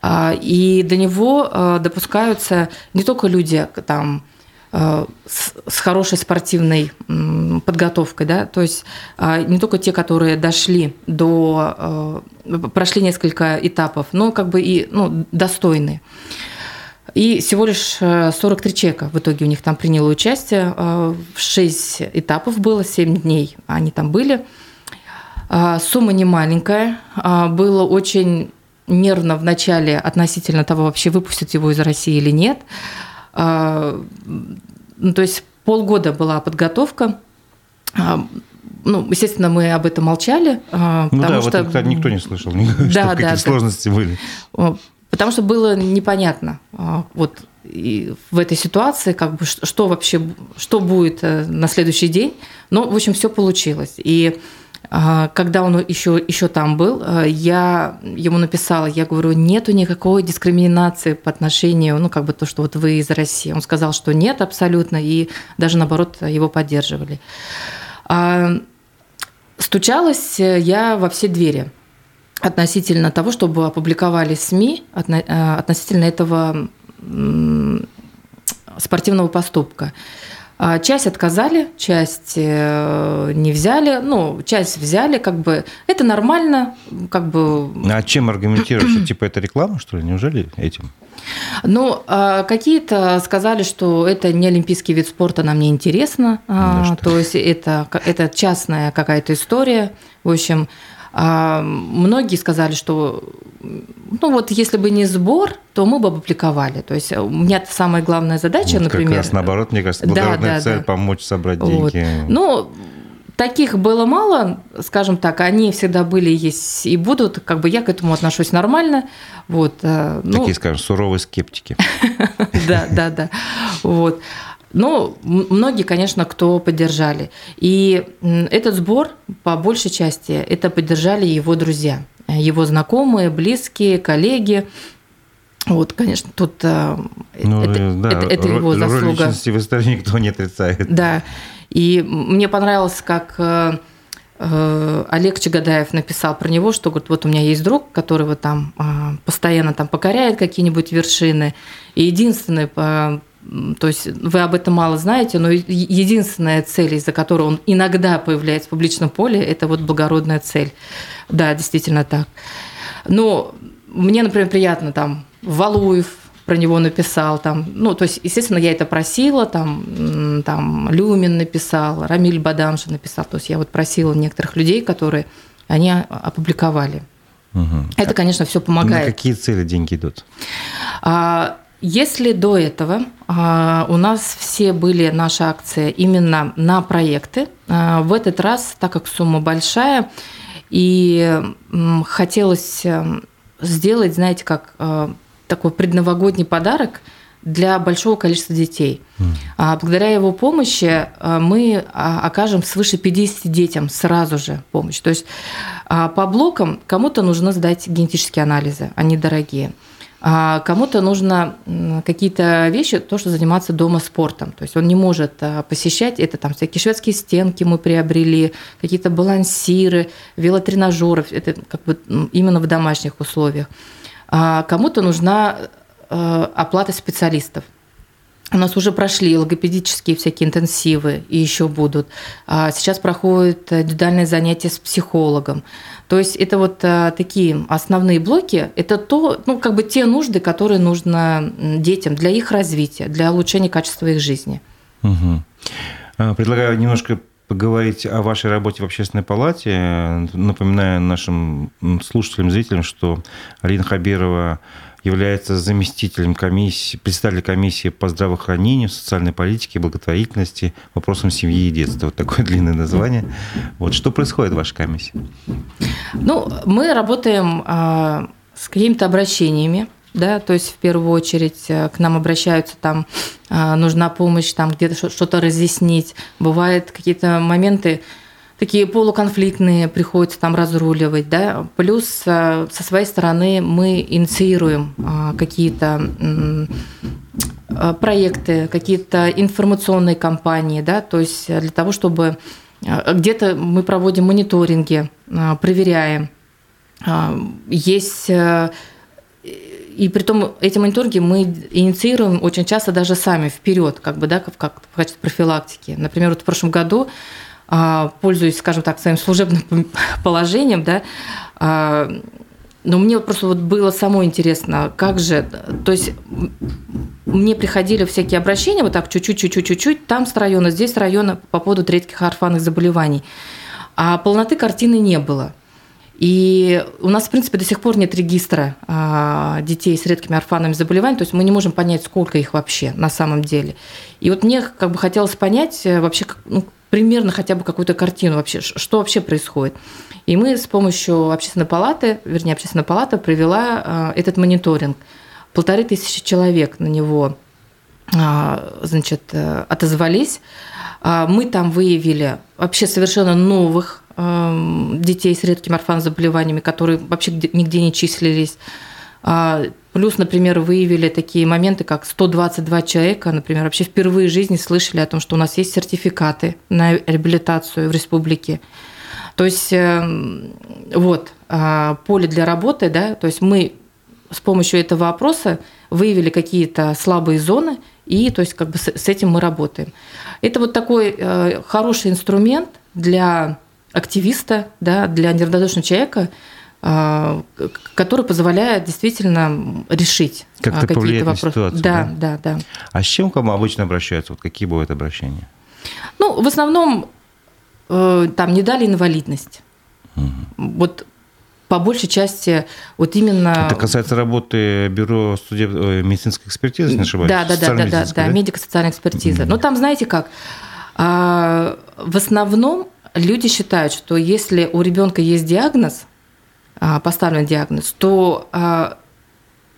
А, и до него а, допускаются не только люди там, а, с хорошей спортивной подготовкой, да, то есть не только те, которые дошли до, прошли несколько этапов, но как бы и ну, достойные. И всего лишь 43 человека в итоге у них там приняло участие. 6 этапов было, 7 дней они там были. Сумма не маленькая. Было очень нервно в начале относительно того, вообще выпустят его из России или нет. А, ну, то есть полгода была подготовка. А, ну, естественно, мы об этом молчали. А, ну да, что... вот никто не слышал, да, что какие сложности были. Потому что было непонятно вот и в этой ситуации, как бы, что вообще, что будет э, на следующий день. Но, в общем, все получилось. И когда он еще, еще там был, а, я ему написала, я говорю, нету никакой дискриминации по отношению, ну, как бы то, что вот вы из России. Он сказал, что нет абсолютно, и даже наоборот его поддерживали. А, стучалась я во все двери относительно того, чтобы опубликовали СМИ относительно этого спортивного поступка. А, часть отказали, часть э, не взяли, ну, часть взяли, как бы это нормально, как бы. А чем аргументируешь, типа это реклама, что ли? Неужели этим? Ну, а, какие-то сказали, что это не олимпийский вид спорта, нам не интересно. Ну, то есть это, это частная какая-то история. В общем, а, многие сказали, что ну вот если бы не сбор, то мы бы опубликовали. То есть у меня самая главная задача, вот например... Как раз наоборот, мне кажется, благородная да, да, цель да. помочь собрать вот. деньги. Ну, таких было мало, скажем так, они всегда были, есть и будут, как бы я к этому отношусь нормально. Вот, э, ну, Такие, скажем, суровые скептики. Да, да, да. Вот. Но многие, конечно, кто поддержали. И этот сбор, по большей части, это поддержали его друзья, его знакомые, близкие, коллеги. Вот, конечно, тут э, ну, это, да, это, это его заслуга. Роль личности в истории никто не отрицает. Да. И мне понравилось, как э, э, Олег Чагадаев написал про него, что говорит, вот у меня есть друг, который вот там постоянно там покоряет какие-нибудь вершины, и единственный то есть вы об этом мало знаете, но единственная цель, из-за которой он иногда появляется в публичном поле, это вот благородная цель. Да, действительно так. Но мне, например, приятно там Валуев про него написал, там, ну, то есть, естественно, я это просила, там, там Люмин написал, Рамиль Бадамша написал, то есть я вот просила некоторых людей, которые они опубликовали. Угу. Это, конечно, все помогает. На какие цели деньги идут? А, если до этого а, у нас все были наши акции именно на проекты, а, в этот раз, так как сумма большая, и хотелось эм, сделать, знаете, как а, такой предновогодний подарок для большого количества детей. Mm. Благодаря его помощи мы окажем свыше 50 детям сразу же помощь. То есть по блокам кому-то нужно сдать генетические анализы, они дорогие. А кому-то нужно какие-то вещи, то, что заниматься дома спортом. То есть он не может а, посещать, это там всякие шведские стенки мы приобрели, какие-то балансиры, велотренажеры, это как бы именно в домашних условиях. А кому-то нужна э, оплата специалистов. У нас уже прошли логопедические всякие интенсивы и еще будут. А сейчас проходят индивидуальные занятия с психологом. То есть это вот а, такие основные блоки, это то, ну, как бы те нужды, которые нужно детям для их развития, для улучшения качества их жизни. Угу. Предлагаю немножко поговорить о вашей работе в общественной палате. Напоминаю нашим слушателям, зрителям, что Алина Хабирова является заместителем комиссии, председателем комиссии по здравоохранению, социальной политике, благотворительности, вопросам семьи и детства. Вот такое длинное название. Вот что происходит в вашей комиссии? Ну, мы работаем а, с какими-то обращениями да, то есть в первую очередь э, к нам обращаются, там э, нужна помощь, там где-то что-то разъяснить. Бывают какие-то моменты, такие полуконфликтные, приходится там разруливать, да. Плюс э, со своей стороны мы инициируем какие-то проекты, какие-то информационные кампании, да, то есть для того, чтобы где-то мы проводим мониторинги, проверяем. Есть и при том эти мониторинги мы инициируем очень часто даже сами вперед, как бы, да, как в качестве профилактики. Например, вот в прошлом году, а, пользуясь, скажем так, своим служебным положением, да, а, но мне просто вот было само интересно, как же, то есть мне приходили всякие обращения, вот так чуть-чуть, чуть-чуть, чуть-чуть, там с района, здесь с района по поводу редких орфанных заболеваний. А полноты картины не было. И у нас, в принципе, до сих пор нет регистра а, детей с редкими орфанными заболеваниями, то есть мы не можем понять, сколько их вообще на самом деле. И вот мне как бы хотелось понять э, вообще ну, примерно хотя бы какую-то картину вообще, что вообще происходит. И мы с помощью общественной палаты, вернее, общественная палата провела а, этот мониторинг. Полторы тысячи человек на него а, значит, э, отозвались. Мы там выявили вообще совершенно новых детей с редкими орфанзаболеваниями, которые вообще нигде не числились. Плюс, например, выявили такие моменты, как 122 человека, например, вообще впервые в жизни слышали о том, что у нас есть сертификаты на реабилитацию в республике. То есть эм, вот а, поле для работы, да, то есть мы с помощью этого опроса выявили какие-то слабые зоны, и то есть как бы с этим мы работаем. Это вот такой э, хороший инструмент для активиста, да, для неравнодушного человека, который позволяет действительно решить как-то какие-то вопросы. Ситуацию, да, да, да, да. А с чем к вам обычно обращаются? Вот какие бывают обращения? Ну, в основном э, там не дали инвалидность. Угу. Вот по большей части вот именно... Это касается работы бюро судеб... Э, медицинской экспертизы, если не ошибаюсь? Да, да, да, да, да, да, медико-социальная экспертиза. Mm-hmm. Но там, знаете как, а, в основном люди считают, что если у ребенка есть диагноз, а, поставлен диагноз, то а,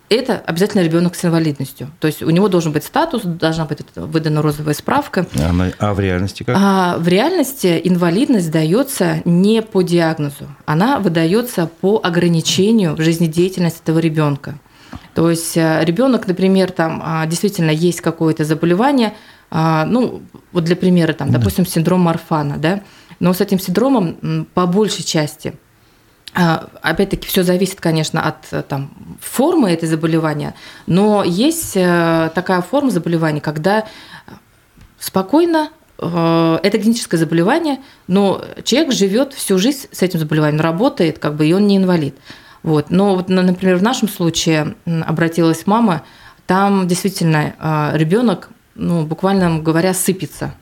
это обязательно ребенок с инвалидностью. То есть у него должен быть статус, должна быть выдана розовая справка. А, а в реальности как? А в реальности инвалидность дается не по диагнозу, она выдается по ограничению жизнедеятельности этого ребенка. То есть э, ребенок, например, там действительно есть какое-то заболевание, ну вот для примера, там, допустим, синдром Марфана, да, но с этим синдромом по большей части а, Опять-таки, все зависит, конечно, от там, формы этой заболевания, но есть э, такая форма заболевания, когда спокойно э, это генетическое заболевание, но человек живет всю жизнь с этим заболеванием, работает, как бы, и он не инвалид. Вот. Но вот, например, в нашем случае обратилась мама, там действительно э, ребенок, ну, буквально говоря, сыпется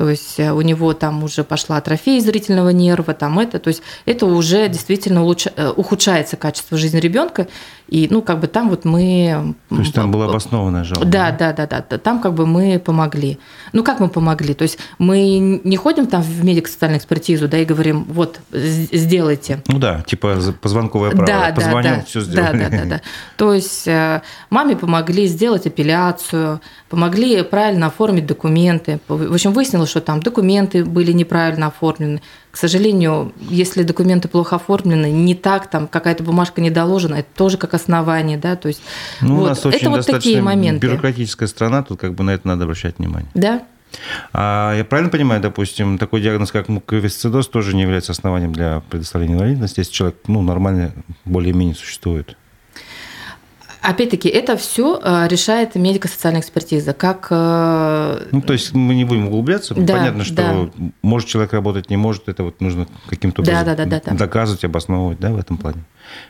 то есть э, у него там уже пошла атрофия зрительного нерва, там это, то есть это уже действительно улуч... Э, ухудшается качество жизни ребенка, и ну как бы там вот мы... То есть там была обоснованная жалоба? Да, да, да, да, да, там как бы мы помогли. Ну как мы помогли? То есть мы не ходим там в медико-социальную экспертизу, да, и говорим, вот, сделайте. Ну да, типа позвонковое право, да, позвонил, да, все сделали. Да, да, да, да. То есть э, маме помогли сделать апелляцию, помогли правильно оформить документы. В общем, выяснилось, что там документы были неправильно оформлены. К сожалению, если документы плохо оформлены, не так, там какая-то бумажка не доложена, это тоже как основание, да, то есть ну, вот. у нас очень это вот такие моменты. бюрократическая страна, тут как бы на это надо обращать внимание. Да. А я правильно понимаю, допустим, такой диагноз, как муковисцидоз, тоже не является основанием для предоставления инвалидности, если человек ну, нормально более-менее существует? Опять-таки, это все э, решает медико-социальная экспертиза. Как... Э, ну, то есть мы не будем углубляться. Да, Понятно, что да. может человек работать, не может. Это вот нужно каким-то образом да, да, да, да, доказывать, обосновывать да, в этом плане.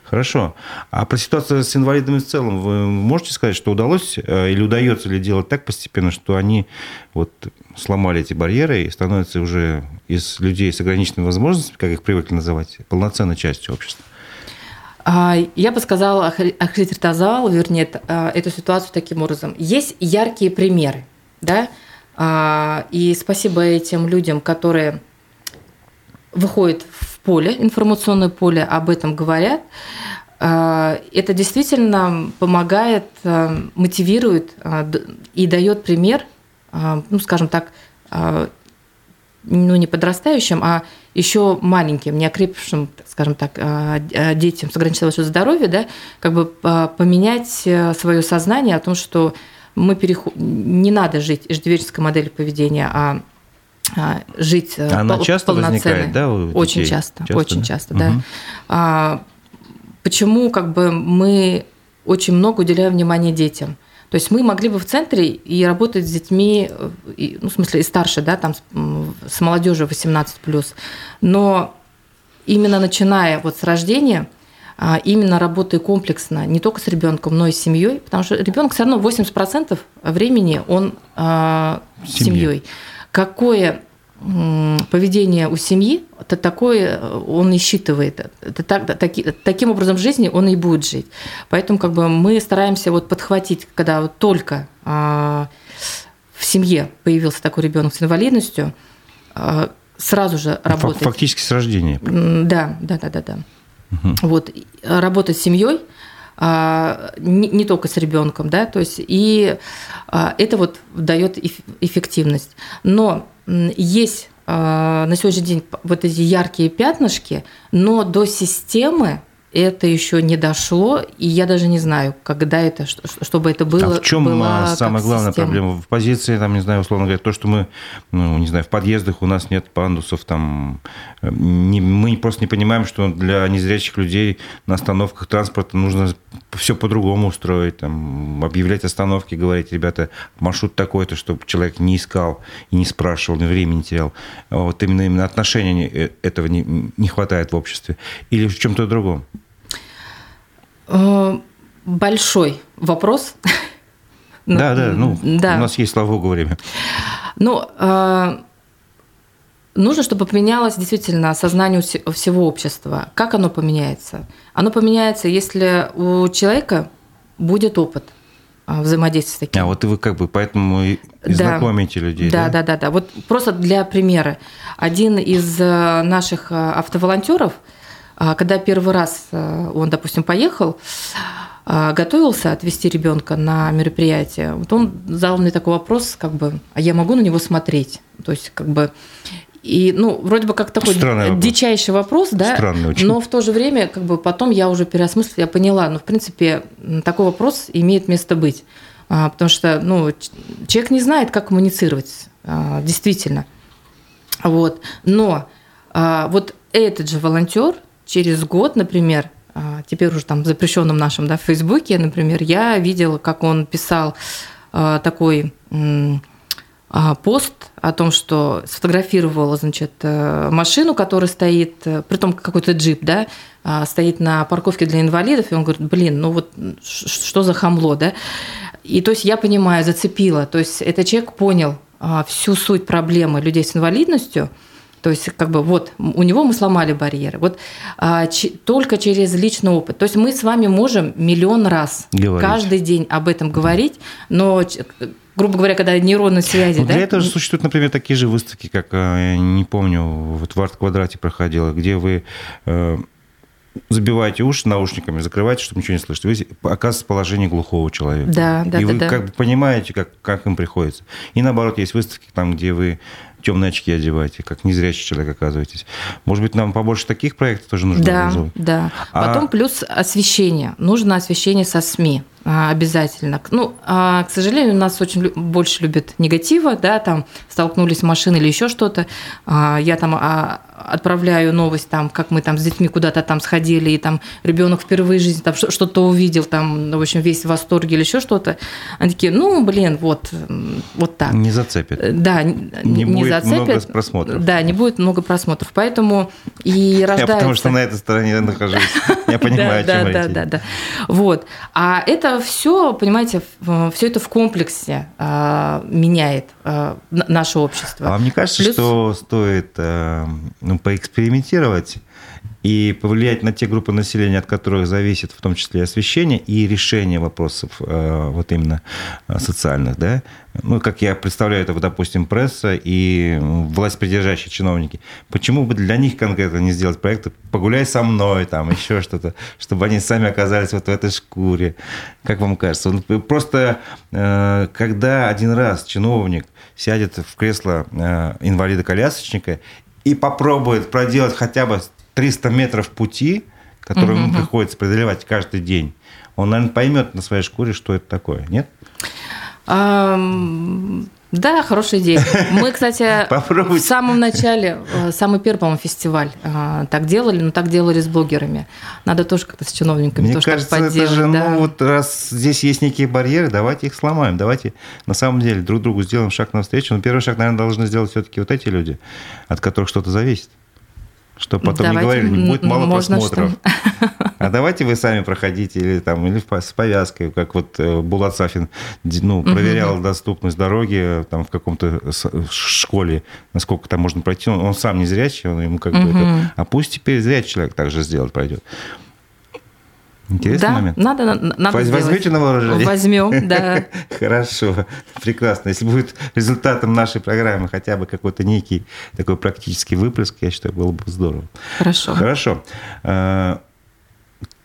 Хорошо. А про ситуацию с инвалидами в целом вы можете сказать, что удалось э, или удается ли делать так постепенно, что они вот сломали эти барьеры и становятся уже из людей с ограниченными возможностями, как их привыкли называть, полноценной частью общества? А, я бы сказала, охарактеризовала, вернее, а, эту ситуацию таким образом. Есть яркие примеры, да, а, и спасибо этим людям, которые выходят в поле, информационное поле, об этом говорят. это действительно помогает, мотивирует и дает пример, ну, скажем так, ну, не подрастающим, а еще маленьким, неокрепшим, скажем так, детям с ограниченным здоровьем, да, как бы поменять э, свое сознание о том, что мы переход... не надо жить иждивенческой моделью поведения, а а, жить э, Она пол- часто возникает, да, у Очень часто, часто очень да? часто, да. Угу. А, почему как бы мы очень много уделяем внимания детям? То есть мы могли бы в центре и работать с детьми, э, ну, в смысле, и старше, да, там с молодежью 18+. Но именно начиная вот с рождения, а, именно работая комплексно, не только с ребенком, но и с семьей, потому что ребенок все равно 80% времени он а, семьей какое поведение у семьи, это такое он и считывает. Это так, таки, таким образом жизни он и будет жить. Поэтому как бы мы стараемся вот подхватить, когда вот только а, в семье появился такой ребенок с инвалидностью, а, сразу же работать. Фактически с рождения. Да, да, да, да, да. Угу. Вот работать с семьей, а, не, только с ребенком, да, то есть и а, это вот дает эффективность. Но есть а, на сегодняшний день вот эти яркие пятнышки, но до системы это еще не дошло, и я даже не знаю, когда это, чтобы это было. А в чем самая главная система. проблема? В позиции, там, не знаю, условно говоря, то, что мы, ну, не знаю, в подъездах у нас нет пандусов, там, не, мы просто не понимаем, что для незрячих людей на остановках транспорта нужно все по-другому устроить, там, объявлять остановки, говорить, ребята, маршрут такой-то, чтобы человек не искал и не спрашивал, ни времени не терял. Вот именно, именно отношения э, этого не, не хватает в обществе. Или в чем-то другом. Э, большой вопрос. Да, да, ну, да. у нас есть, слава богу, время. Ну, э, нужно, чтобы поменялось действительно сознание всего общества. Как оно поменяется? Оно поменяется, если у человека будет опыт э, взаимодействия с таким. А вот и вы как бы поэтому и да. знакомите людей. Да, да, да, да, да. Вот просто для примера. Один из наших автоволонтеров – когда первый раз э, он, допустим, поехал, а, готовился отвезти ребенка на мероприятие, вот он задал мне такой вопрос, как бы, а я могу на него смотреть? То есть, как бы, и, ну, вроде бы как такой Странный дичайший вопрос, да, Странный очень. но в то же время, как бы, потом я уже переосмыслила, я поняла, ну, в принципе, такой вопрос имеет место быть, а, потому что, ну, человек не знает, как коммуницировать, действительно, вот, но вот этот же волонтер, через год, например, а, теперь уже там запрещенном нашем да, в Фейсбуке, например, я видела, как он писал а, такой а, пост о том, что сфотографировал, значит, э, машину, которая стоит, э, при том какой-то джип, да, стоит на парковке для инвалидов, и он говорит, блин, ну вот что за хамло, да? И то есть я понимаю, зацепила, то есть этот человек понял всю суть проблемы людей с инвалидностью – то есть, как бы вот у него мы сломали барьеры. Вот а, ч, только через личный опыт. То есть мы с вами можем миллион раз говорить. каждый день об этом говорить, но грубо говоря, когда нейронные связи. Ну, для да? этого же существуют, например, такие же выставки, как, э, я не помню, вот в арт-квадрате проходила, где вы э, забиваете уши наушниками, закрываете, чтобы ничего не слышать. Вы оказываете положение глухого человека. Да, да, И да, вы да. как бы понимаете, как, как им приходится. И наоборот, есть выставки там, где вы темные очки одеваете, как незрячий человек оказываетесь. Может быть, нам побольше таких проектов тоже нужно да, организовать? Да, а... Потом плюс освещение. Нужно освещение со СМИ а, обязательно. Ну, а, к сожалению, нас очень больше любят негатива, да, там столкнулись с машиной или еще что-то. А, я там отправляю новость, там, как мы там с детьми куда-то там сходили, и там ребенок впервые в жизни там что-то увидел, там, в общем, весь в восторге или еще что-то. Они такие, ну, блин, вот, вот так. Не зацепит. Да, не, не зацепит. много просмотров. Да, не будет много просмотров. Поэтому и рождаются... Я потому что на этой стороне нахожусь. Я понимаю, о чем Да, да, да. Вот. А это все, понимаете, все это в комплексе а, меняет а, наше общество. А вам не кажется, что стоит э, ну, поэкспериментировать и повлиять на те группы населения, от которых зависит в том числе освещение и решение вопросов э, вот именно э, социальных, да, ну, как я представляю, это, допустим, пресса и власть придержащие чиновники. Почему бы для них конкретно не сделать проекты «Погуляй со мной», там, еще что-то, чтобы они сами оказались вот в этой шкуре? Как вам кажется? Просто э, когда один раз чиновник сядет в кресло инвалида-колясочника и попробует проделать хотя бы 300 метров пути, которые ему приходится преодолевать каждый день, он, наверное, поймет на своей шкуре, что это такое, нет? Да, хорошая идея. Мы, кстати, в самом начале, э, самый первый, по-моему, фестиваль э, так делали, но так делали с блогерами. Надо тоже как-то с чиновниками Мне тоже кажется, так подделать. Это же, да. ну, вот раз здесь есть некие барьеры, давайте их сломаем. Давайте на самом деле друг другу сделаем шаг навстречу. Но первый шаг, наверное, должны сделать все-таки вот эти люди, от которых что-то зависит. Чтобы потом давайте, не говорили, не будет мало просмотров. Что... А давайте вы сами проходите или там или с повязкой, как вот э, Булат Сафин ну, проверял угу. доступность дороги там в каком-то школе, насколько там можно пройти. Он, он сам не зрячий, он ему как угу. бы это... А пусть теперь зрячий человек также сделать пройдет. Интересный да, момент. Надо, надо Возьмете сделать. на вооружение? Возьмем, да. Хорошо, прекрасно. Если будет результатом нашей программы хотя бы какой-то некий такой практический выплеск, я считаю, было бы здорово. Хорошо. Хорошо. А,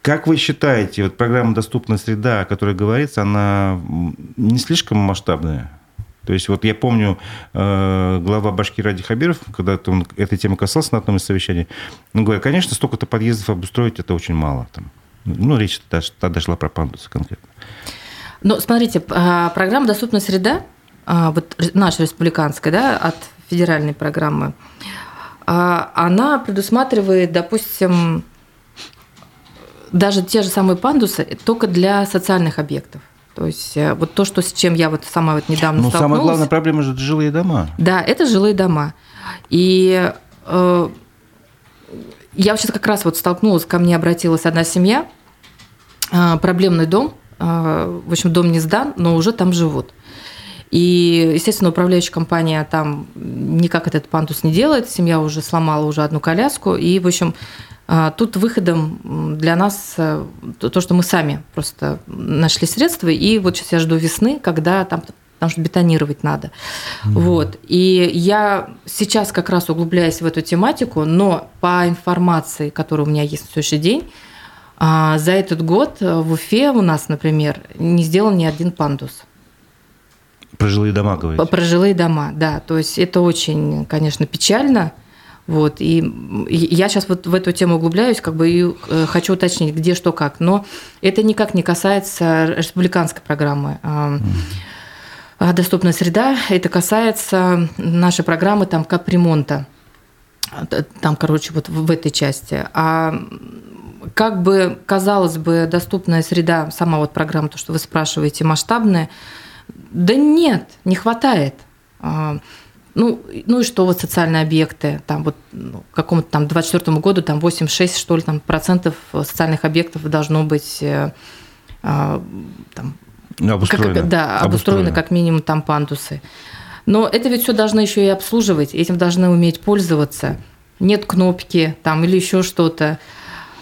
как вы считаете, вот программа «Доступная среда», о которой говорится, она не слишком масштабная? То есть вот я помню э, глава Башки Ради Хабиров, когда он этой темы касался на одном из совещаний, он говорит, конечно, столько-то подъездов обустроить это очень мало. Там. Ну, речь тогда шла про пандусы конкретно. Ну, смотрите, а, программа «Доступная среда», а, вот наша республиканская, да, от федеральной программы, а, она предусматривает, допустим, даже те же самые пандусы только для социальных объектов. То есть э, вот то, что с чем я вот сама вот недавно Ну, самая главная проблема же жилые дома. Да, это жилые дома. И э, я сейчас как раз вот столкнулась, ко мне обратилась одна семья, а, проблемный дом, а, в общем, дом не сдан, но уже там живут. И, естественно, управляющая компания там никак этот пандус не делает, семья уже сломала уже одну коляску, и, в общем, а, Тут выходом для нас э, то, что мы сами просто нашли средства, и вот сейчас я жду весны, когда там потому что бетонировать надо. Mm-hmm. Вот. И я сейчас как раз углубляюсь в эту тематику, но по информации, которая у меня есть на следующий день, а за этот год в Уфе у нас, например, не сделан ни один пандус. Про жилые дома говорите? Про жилые дома, да. То есть это очень, конечно, печально. Вот, и я сейчас вот в эту тему углубляюсь, как бы и э, хочу уточнить, где что как. Но это никак не касается республиканской программы. Mm. Доступная среда. Это касается нашей программы там капремонта. Там, короче, вот в этой части. А как бы, казалось бы, доступная среда, сама вот программа, то, что вы спрашиваете, масштабная, да нет, не хватает. А, ну, ну и что вот социальные объекты, там вот ну, к какому-то там 24 году там 8-6 что ли там процентов социальных объектов должно быть э, а, там, обустроено. Как, да, обустроено, обустроено как минимум там пандусы. Но это ведь все должно еще и обслуживать, этим должны уметь пользоваться. Нет кнопки там или еще что-то.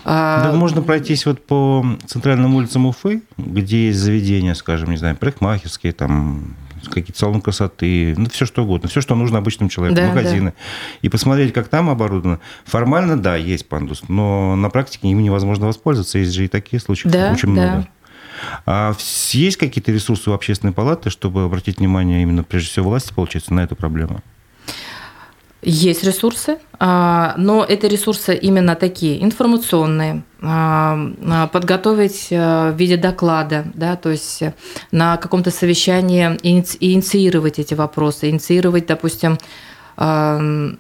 А, да, можно пройтись вот по центральным улицам Уфы, где есть заведения, скажем, не знаю, парикмахерские, там какие-то салоны красоты, ну, все что угодно, все, что нужно обычному человеку, да, магазины. Да. И посмотреть, как там оборудовано. Формально, да, есть пандус, но на практике им невозможно воспользоваться. Есть же и такие случаи да, очень да. много. А есть какие-то ресурсы у общественной палаты, чтобы обратить внимание именно, прежде всего, власти, получается, на эту проблему? Есть ресурсы, а, но это ресурсы именно такие, информационные, а, а, подготовить в виде доклада, да, то есть на каком-то совещании инициировать эти вопросы, инициировать, допустим, там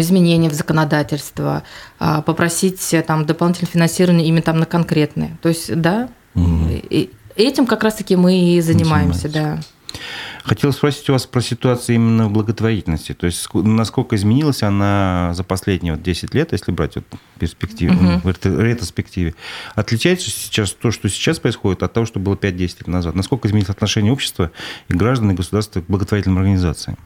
изменения в законодательство, попросить там дополнительное финансирование именно там на конкретные. То есть, да, угу. этим как раз-таки мы и занимаемся, да. Хотел спросить у вас про ситуацию именно в благотворительности. То есть насколько изменилась она за последние вот 10 лет, если брать вот перспективу, угу. в ретроспективе. Отличается сейчас то, что сейчас происходит, от того, что было 5-10 лет назад? Насколько изменилось отношение общества и граждан и государства к благотворительным организациям?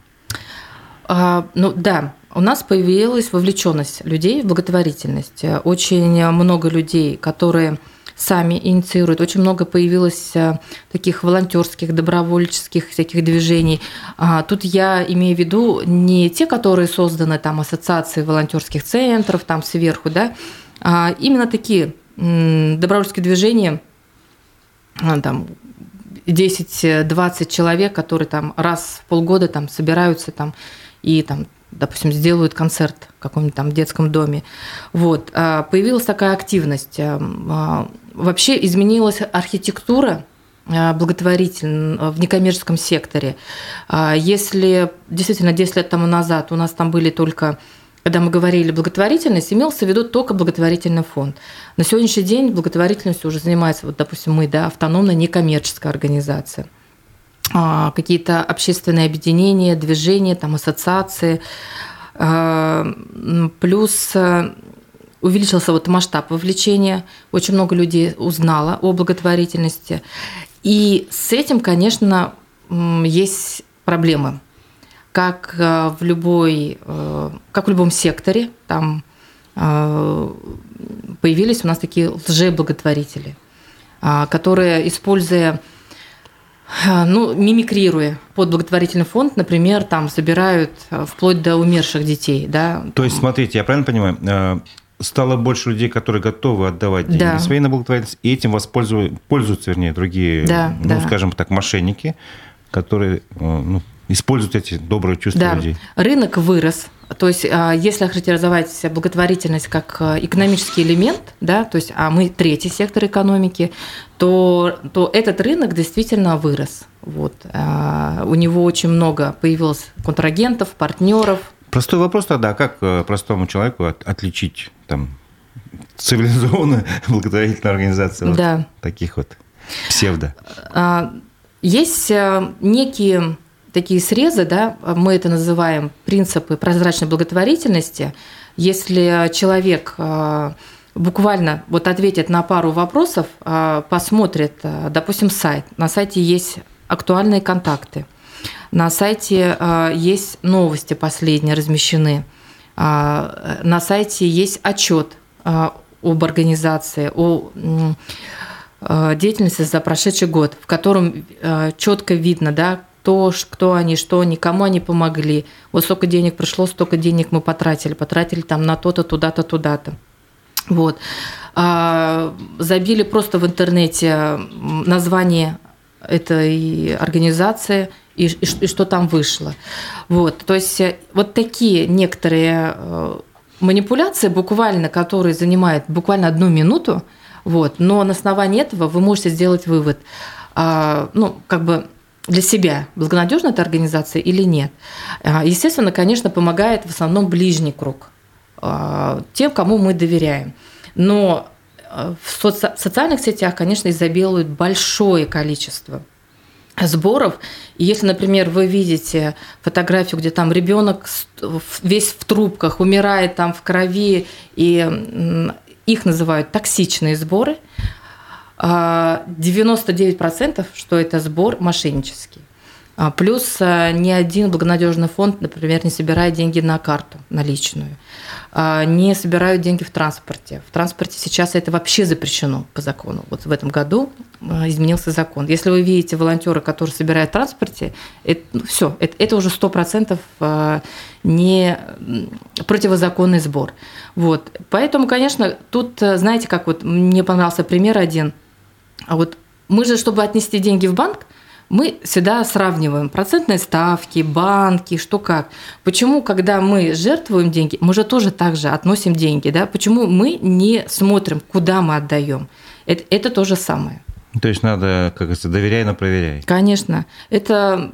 А, ну да, у нас появилась вовлеченность людей в благотворительность. Очень много людей, которые сами инициируют. Очень много появилось э, таких волонтерских, добровольческих всяких движений. А, тут я имею в виду не те, которые созданы там ассоциации волонтерских центров там сверху, да, а именно такие добровольческие движения, а, там 10-20 человек, которые там раз в полгода там собираются там и там допустим, сделают концерт в каком-нибудь там детском доме. Вот. А, появилась такая активность. А, вообще изменилась архитектура благотворительно в некоммерческом секторе. Если действительно 10 лет тому назад у нас там были только когда мы говорили благотворительность, имелся в виду только благотворительный фонд. На сегодняшний день благотворительностью уже занимается, вот, допустим, мы, да, автономная некоммерческая организация. А, какие-то общественные объединения, движения, там, ассоциации. А, плюс э, увеличился вот масштаб вовлечения, очень много людей узнало о благотворительности. И с этим, конечно, есть проблемы как э, в любой, э, как в любом секторе, там э, появились у нас такие лжеблаготворители, которые, используя, ну, мимикрируя под благотворительный фонд, например, там собирают вплоть до умерших детей, да. То есть, смотрите, я правильно понимаю, стало больше людей, которые готовы отдавать деньги да. своей на благотворительность, и этим воспользуются, пользуются, вернее, другие, да, ну, да. скажем так, мошенники, которые ну, используют эти добрые чувства да. людей. Рынок вырос. То есть, а, если охарактеризовать благотворительность как а, экономический элемент, да, то есть, а мы третий сектор экономики, то, то этот рынок действительно вырос. Вот. А, у него очень много появилось контрагентов, партнеров. Простой вопрос тогда, как э, простому человеку отличить там, цивилизованную благотворительную организацию да. вот таких вот псевдо? Есть э, некие такие срезы, да, мы это называем принципы прозрачной благотворительности. Если человек э, буквально вот ответит на пару вопросов, посмотрит, допустим, сайт. На сайте есть актуальные контакты. На сайте есть новости последние размещены. На сайте есть отчет об организации, о деятельности за прошедший год, в котором четко видно, да, кто, кто они, что они, кому они помогли. Вот столько денег пришло, столько денег мы потратили. Потратили там на то-то, туда-то, туда-то. Вот. А, забили просто в интернете название этой организации и, и, и что там вышло. Вот. То есть э, вот такие некоторые э, манипуляции, буквально, которые занимают буквально одну минуту, вот, но на основании этого вы можете сделать вывод. А, ну, как бы для себя, благонадежна эта организация или нет. А, естественно, конечно, помогает в основном ближний круг, а, тем, кому мы доверяем. Но а, в социальных сетях, конечно, изобилует большое количество сборов. И если, например, вы видите фотографию, где там ребенок весь в трубках, умирает там в крови, и их называют токсичные сборы, 99%, а, что это сбор мошеннический. А, плюс а, ни один благонадежный фонд, например, не собирает деньги на карту наличную, не собирают деньги в транспорте. В транспорте сейчас это вообще запрещено по закону. Вот в этом году изменился закон. Если вы видите волонтера, который собирает в транспорте, это, ну, все, это, это уже 100% не противозаконный сбор. Вот. Поэтому, конечно, тут, знаете, как вот мне понравился пример один – а вот мы же, чтобы отнести деньги в банк, мы всегда сравниваем процентные ставки, банки, что как. Почему, когда мы жертвуем деньги, мы же тоже так же относим деньги, да? Почему мы не смотрим, куда мы отдаем? Это, это то же самое. То есть надо, как говорится, доверяй, но проверяй. Конечно. Это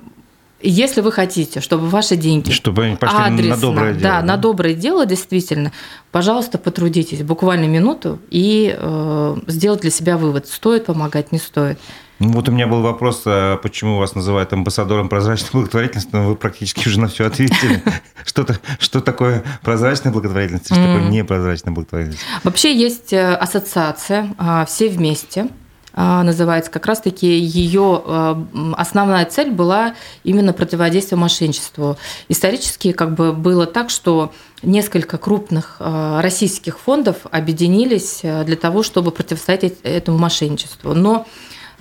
если вы хотите, чтобы ваши деньги чтобы они пошли адресно, на доброе дело, да, да, на доброе дело, действительно, пожалуйста, потрудитесь буквально минуту и э, сделать для себя вывод, стоит помогать, не стоит. Ну, вот у меня был вопрос, а почему вас называют амбассадором прозрачной благотворительности, но вы практически уже на все ответили. Что, что такое прозрачная благотворительность, что такое непрозрачная благотворительность? Вообще есть э, ассоциация а, «Все вместе», а, называется, как раз-таки ее основная цель была именно противодействие мошенничеству. Исторически как бы было так, что несколько крупных российских фондов объединились для того, чтобы противостоять этому мошенничеству. Но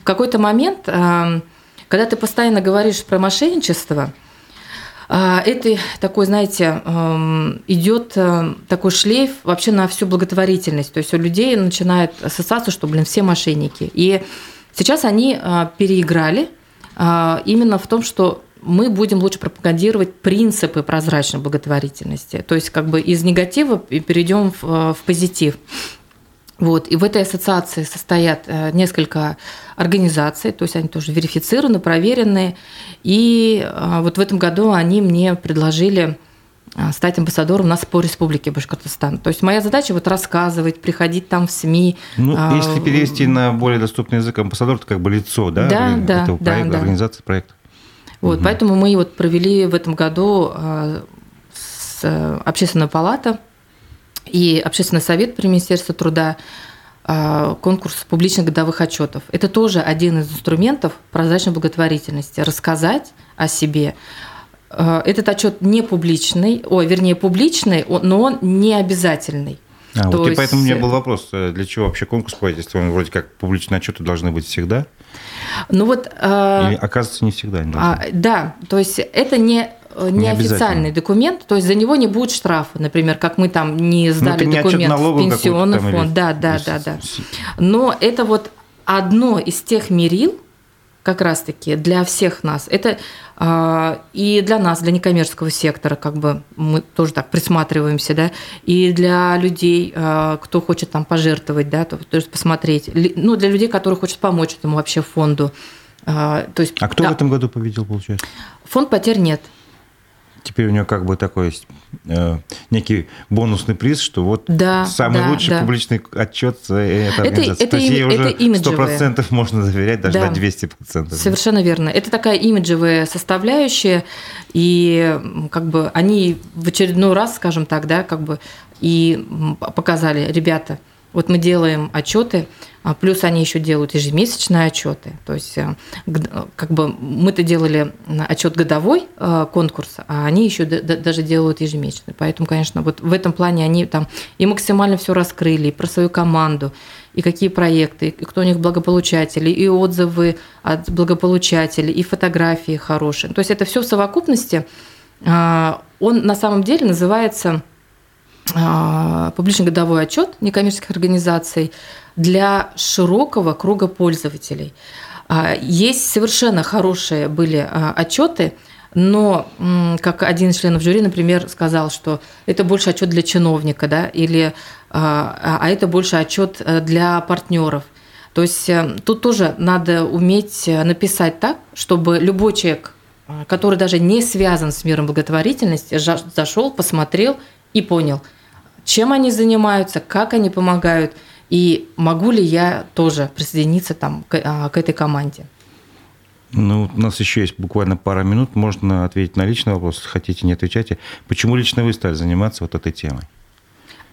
в какой-то момент, когда ты постоянно говоришь про мошенничество, а, это такой, знаете, эм, идет э, такой шлейф вообще на всю благотворительность. То есть у людей начинает ассоциация, что, блин, все мошенники. И сейчас они э, переиграли э, именно в том, что мы будем лучше пропагандировать принципы прозрачной благотворительности. То есть как бы из негатива перейдем в, в позитив. Вот. И в этой ассоциации состоят несколько организаций, то есть они тоже верифицированы, проверенные. И а, вот в этом году они мне предложили а, стать амбассадором нас по Республике Башкортостан. То есть моя задача вот рассказывать, приходить там в СМИ. Ну, а, если перевести на более доступный язык, амбассадор – это как бы лицо, да, да, да, этого да, проекта, да. организации проекта. Вот, угу. поэтому мы вот провели в этом году с Общественная палата и Общественный совет при Министерстве труда а, конкурс публичных годовых отчетов. Это тоже один из инструментов прозрачной благотворительности. Рассказать о себе. А, этот отчет не публичный, ой, вернее, публичный, но он не обязательный. А, вот есть... и поэтому у меня был вопрос, э, для чего вообще конкурс проводить, если он вроде как публичные отчеты должны быть всегда? Ну вот... Или, оказывается, не всегда. Не а, да, то есть это не Э, неофициальный документ, то есть за него не будет штрафа, например, как мы там не ну, сдали ну, документ в пенсионный фонд. Да, да, да, да. Но это вот одно из тех мерил, как раз-таки для всех нас. Это э, и для нас, для некоммерческого сектора, как бы мы тоже так присматриваемся, да, и для людей, э, кто хочет там пожертвовать, да, то, то есть посмотреть, ну, для людей, которые хотят помочь этому вообще фонду. Э, то есть, а кто да, в этом году победил, получается? Фонд потерь нет. Теперь у него как бы такой есть э, некий бонусный приз, что вот да, самый да, лучший да. публичный отчет организации. Это, это, им, уже сто процентов можно доверять, даже да, на 200%. Совершенно верно. Это такая имиджевая составляющая, и как бы они в очередной раз, скажем так, да, как бы и показали, ребята, вот мы делаем отчеты, а плюс они еще делают ежемесячные отчеты. То есть, э, как бы мы-то делали отчет годовой э, конкурс, а они еще даже делают ежемесячный. Поэтому, конечно, вот в этом плане они там и максимально все раскрыли, и про свою команду, и какие проекты, и кто у них благополучатели, и отзывы от благополучателей, и фотографии хорошие. То есть это все в совокупности. А, он на самом деле называется публичный годовой отчет некоммерческих организаций для широкого круга пользователей. А, есть совершенно хорошие были а, отчеты, но как один из членов жюри, например, сказал, что это больше отчет для чиновника, да, или а это больше отчет э, для партнеров. То есть э, тут тоже надо уметь э, написать так, чтобы любой человек, который даже не связан с миром благотворительности, зашел, посмотрел и понял, чем они занимаются, как они помогают, и могу ли я тоже присоединиться там к, а, к этой команде. Ну, у нас еще есть буквально пара минут, можно ответить на личный вопрос, если хотите, не отвечайте. Почему лично вы стали заниматься вот этой темой?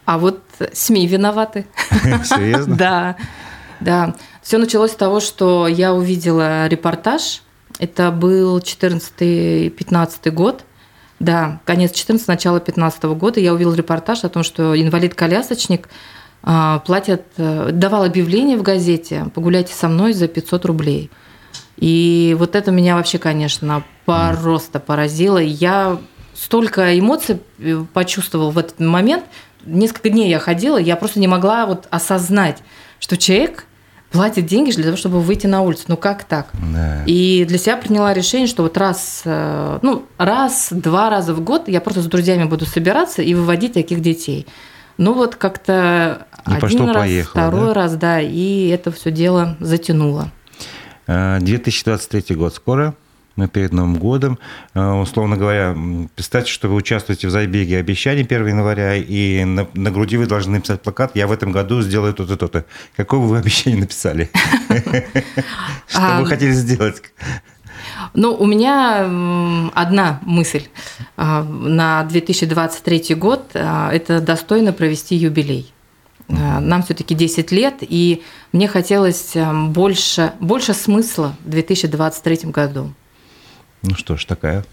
А вот СМИ виноваты. Серьезно? Да, да. Все началось с того, что я увидела репортаж. Это был 14-15 год. Да, конец 14 начало 15 года я увидел репортаж о том, что инвалид-колясочник а, платят, э, давал объявление в газете «Погуляйте со мной за 500 рублей». И вот это меня вообще, конечно, просто поразило. Я столько эмоций э, почувствовала в этот момент. Несколько дней я ходила, я просто не могла вот осознать, что человек платит деньги для того, чтобы выйти на улицу. Ну как так? Да. И для себя приняла решение, что вот раз, э, ну раз, два раза в год я просто с друзьями буду собираться и выводить таких детей. Ну вот как-то и один раз, поехало, второй да? раз, да, и это все дело затянуло. 2023 э, год скоро мы перед Новым годом. Э, условно говоря, представьте, что вы участвуете в забеге обещаний 1 января, и на, на груди вы должны написать плакат «Я в этом году сделаю то-то, то-то». Какое вы обещание написали? Что вы хотели сделать? Ну, у меня одна мысль а, на 2023 год а, – это достойно провести юбилей. Нам все-таки 10 лет, и мне хотелось эм, больше, больше смысла в 2023 году. Ну что ж, такая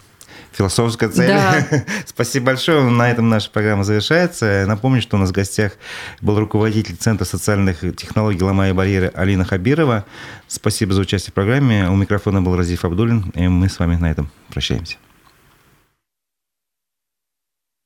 философская цель. Да. Спасибо большое. На этом наша программа завершается. Напомню, что у нас в гостях был руководитель Центра социальных технологий «Ломая барьеры» Алина Хабирова. Спасибо за участие в программе. У микрофона был Разиф Абдулин, и мы с вами на этом прощаемся.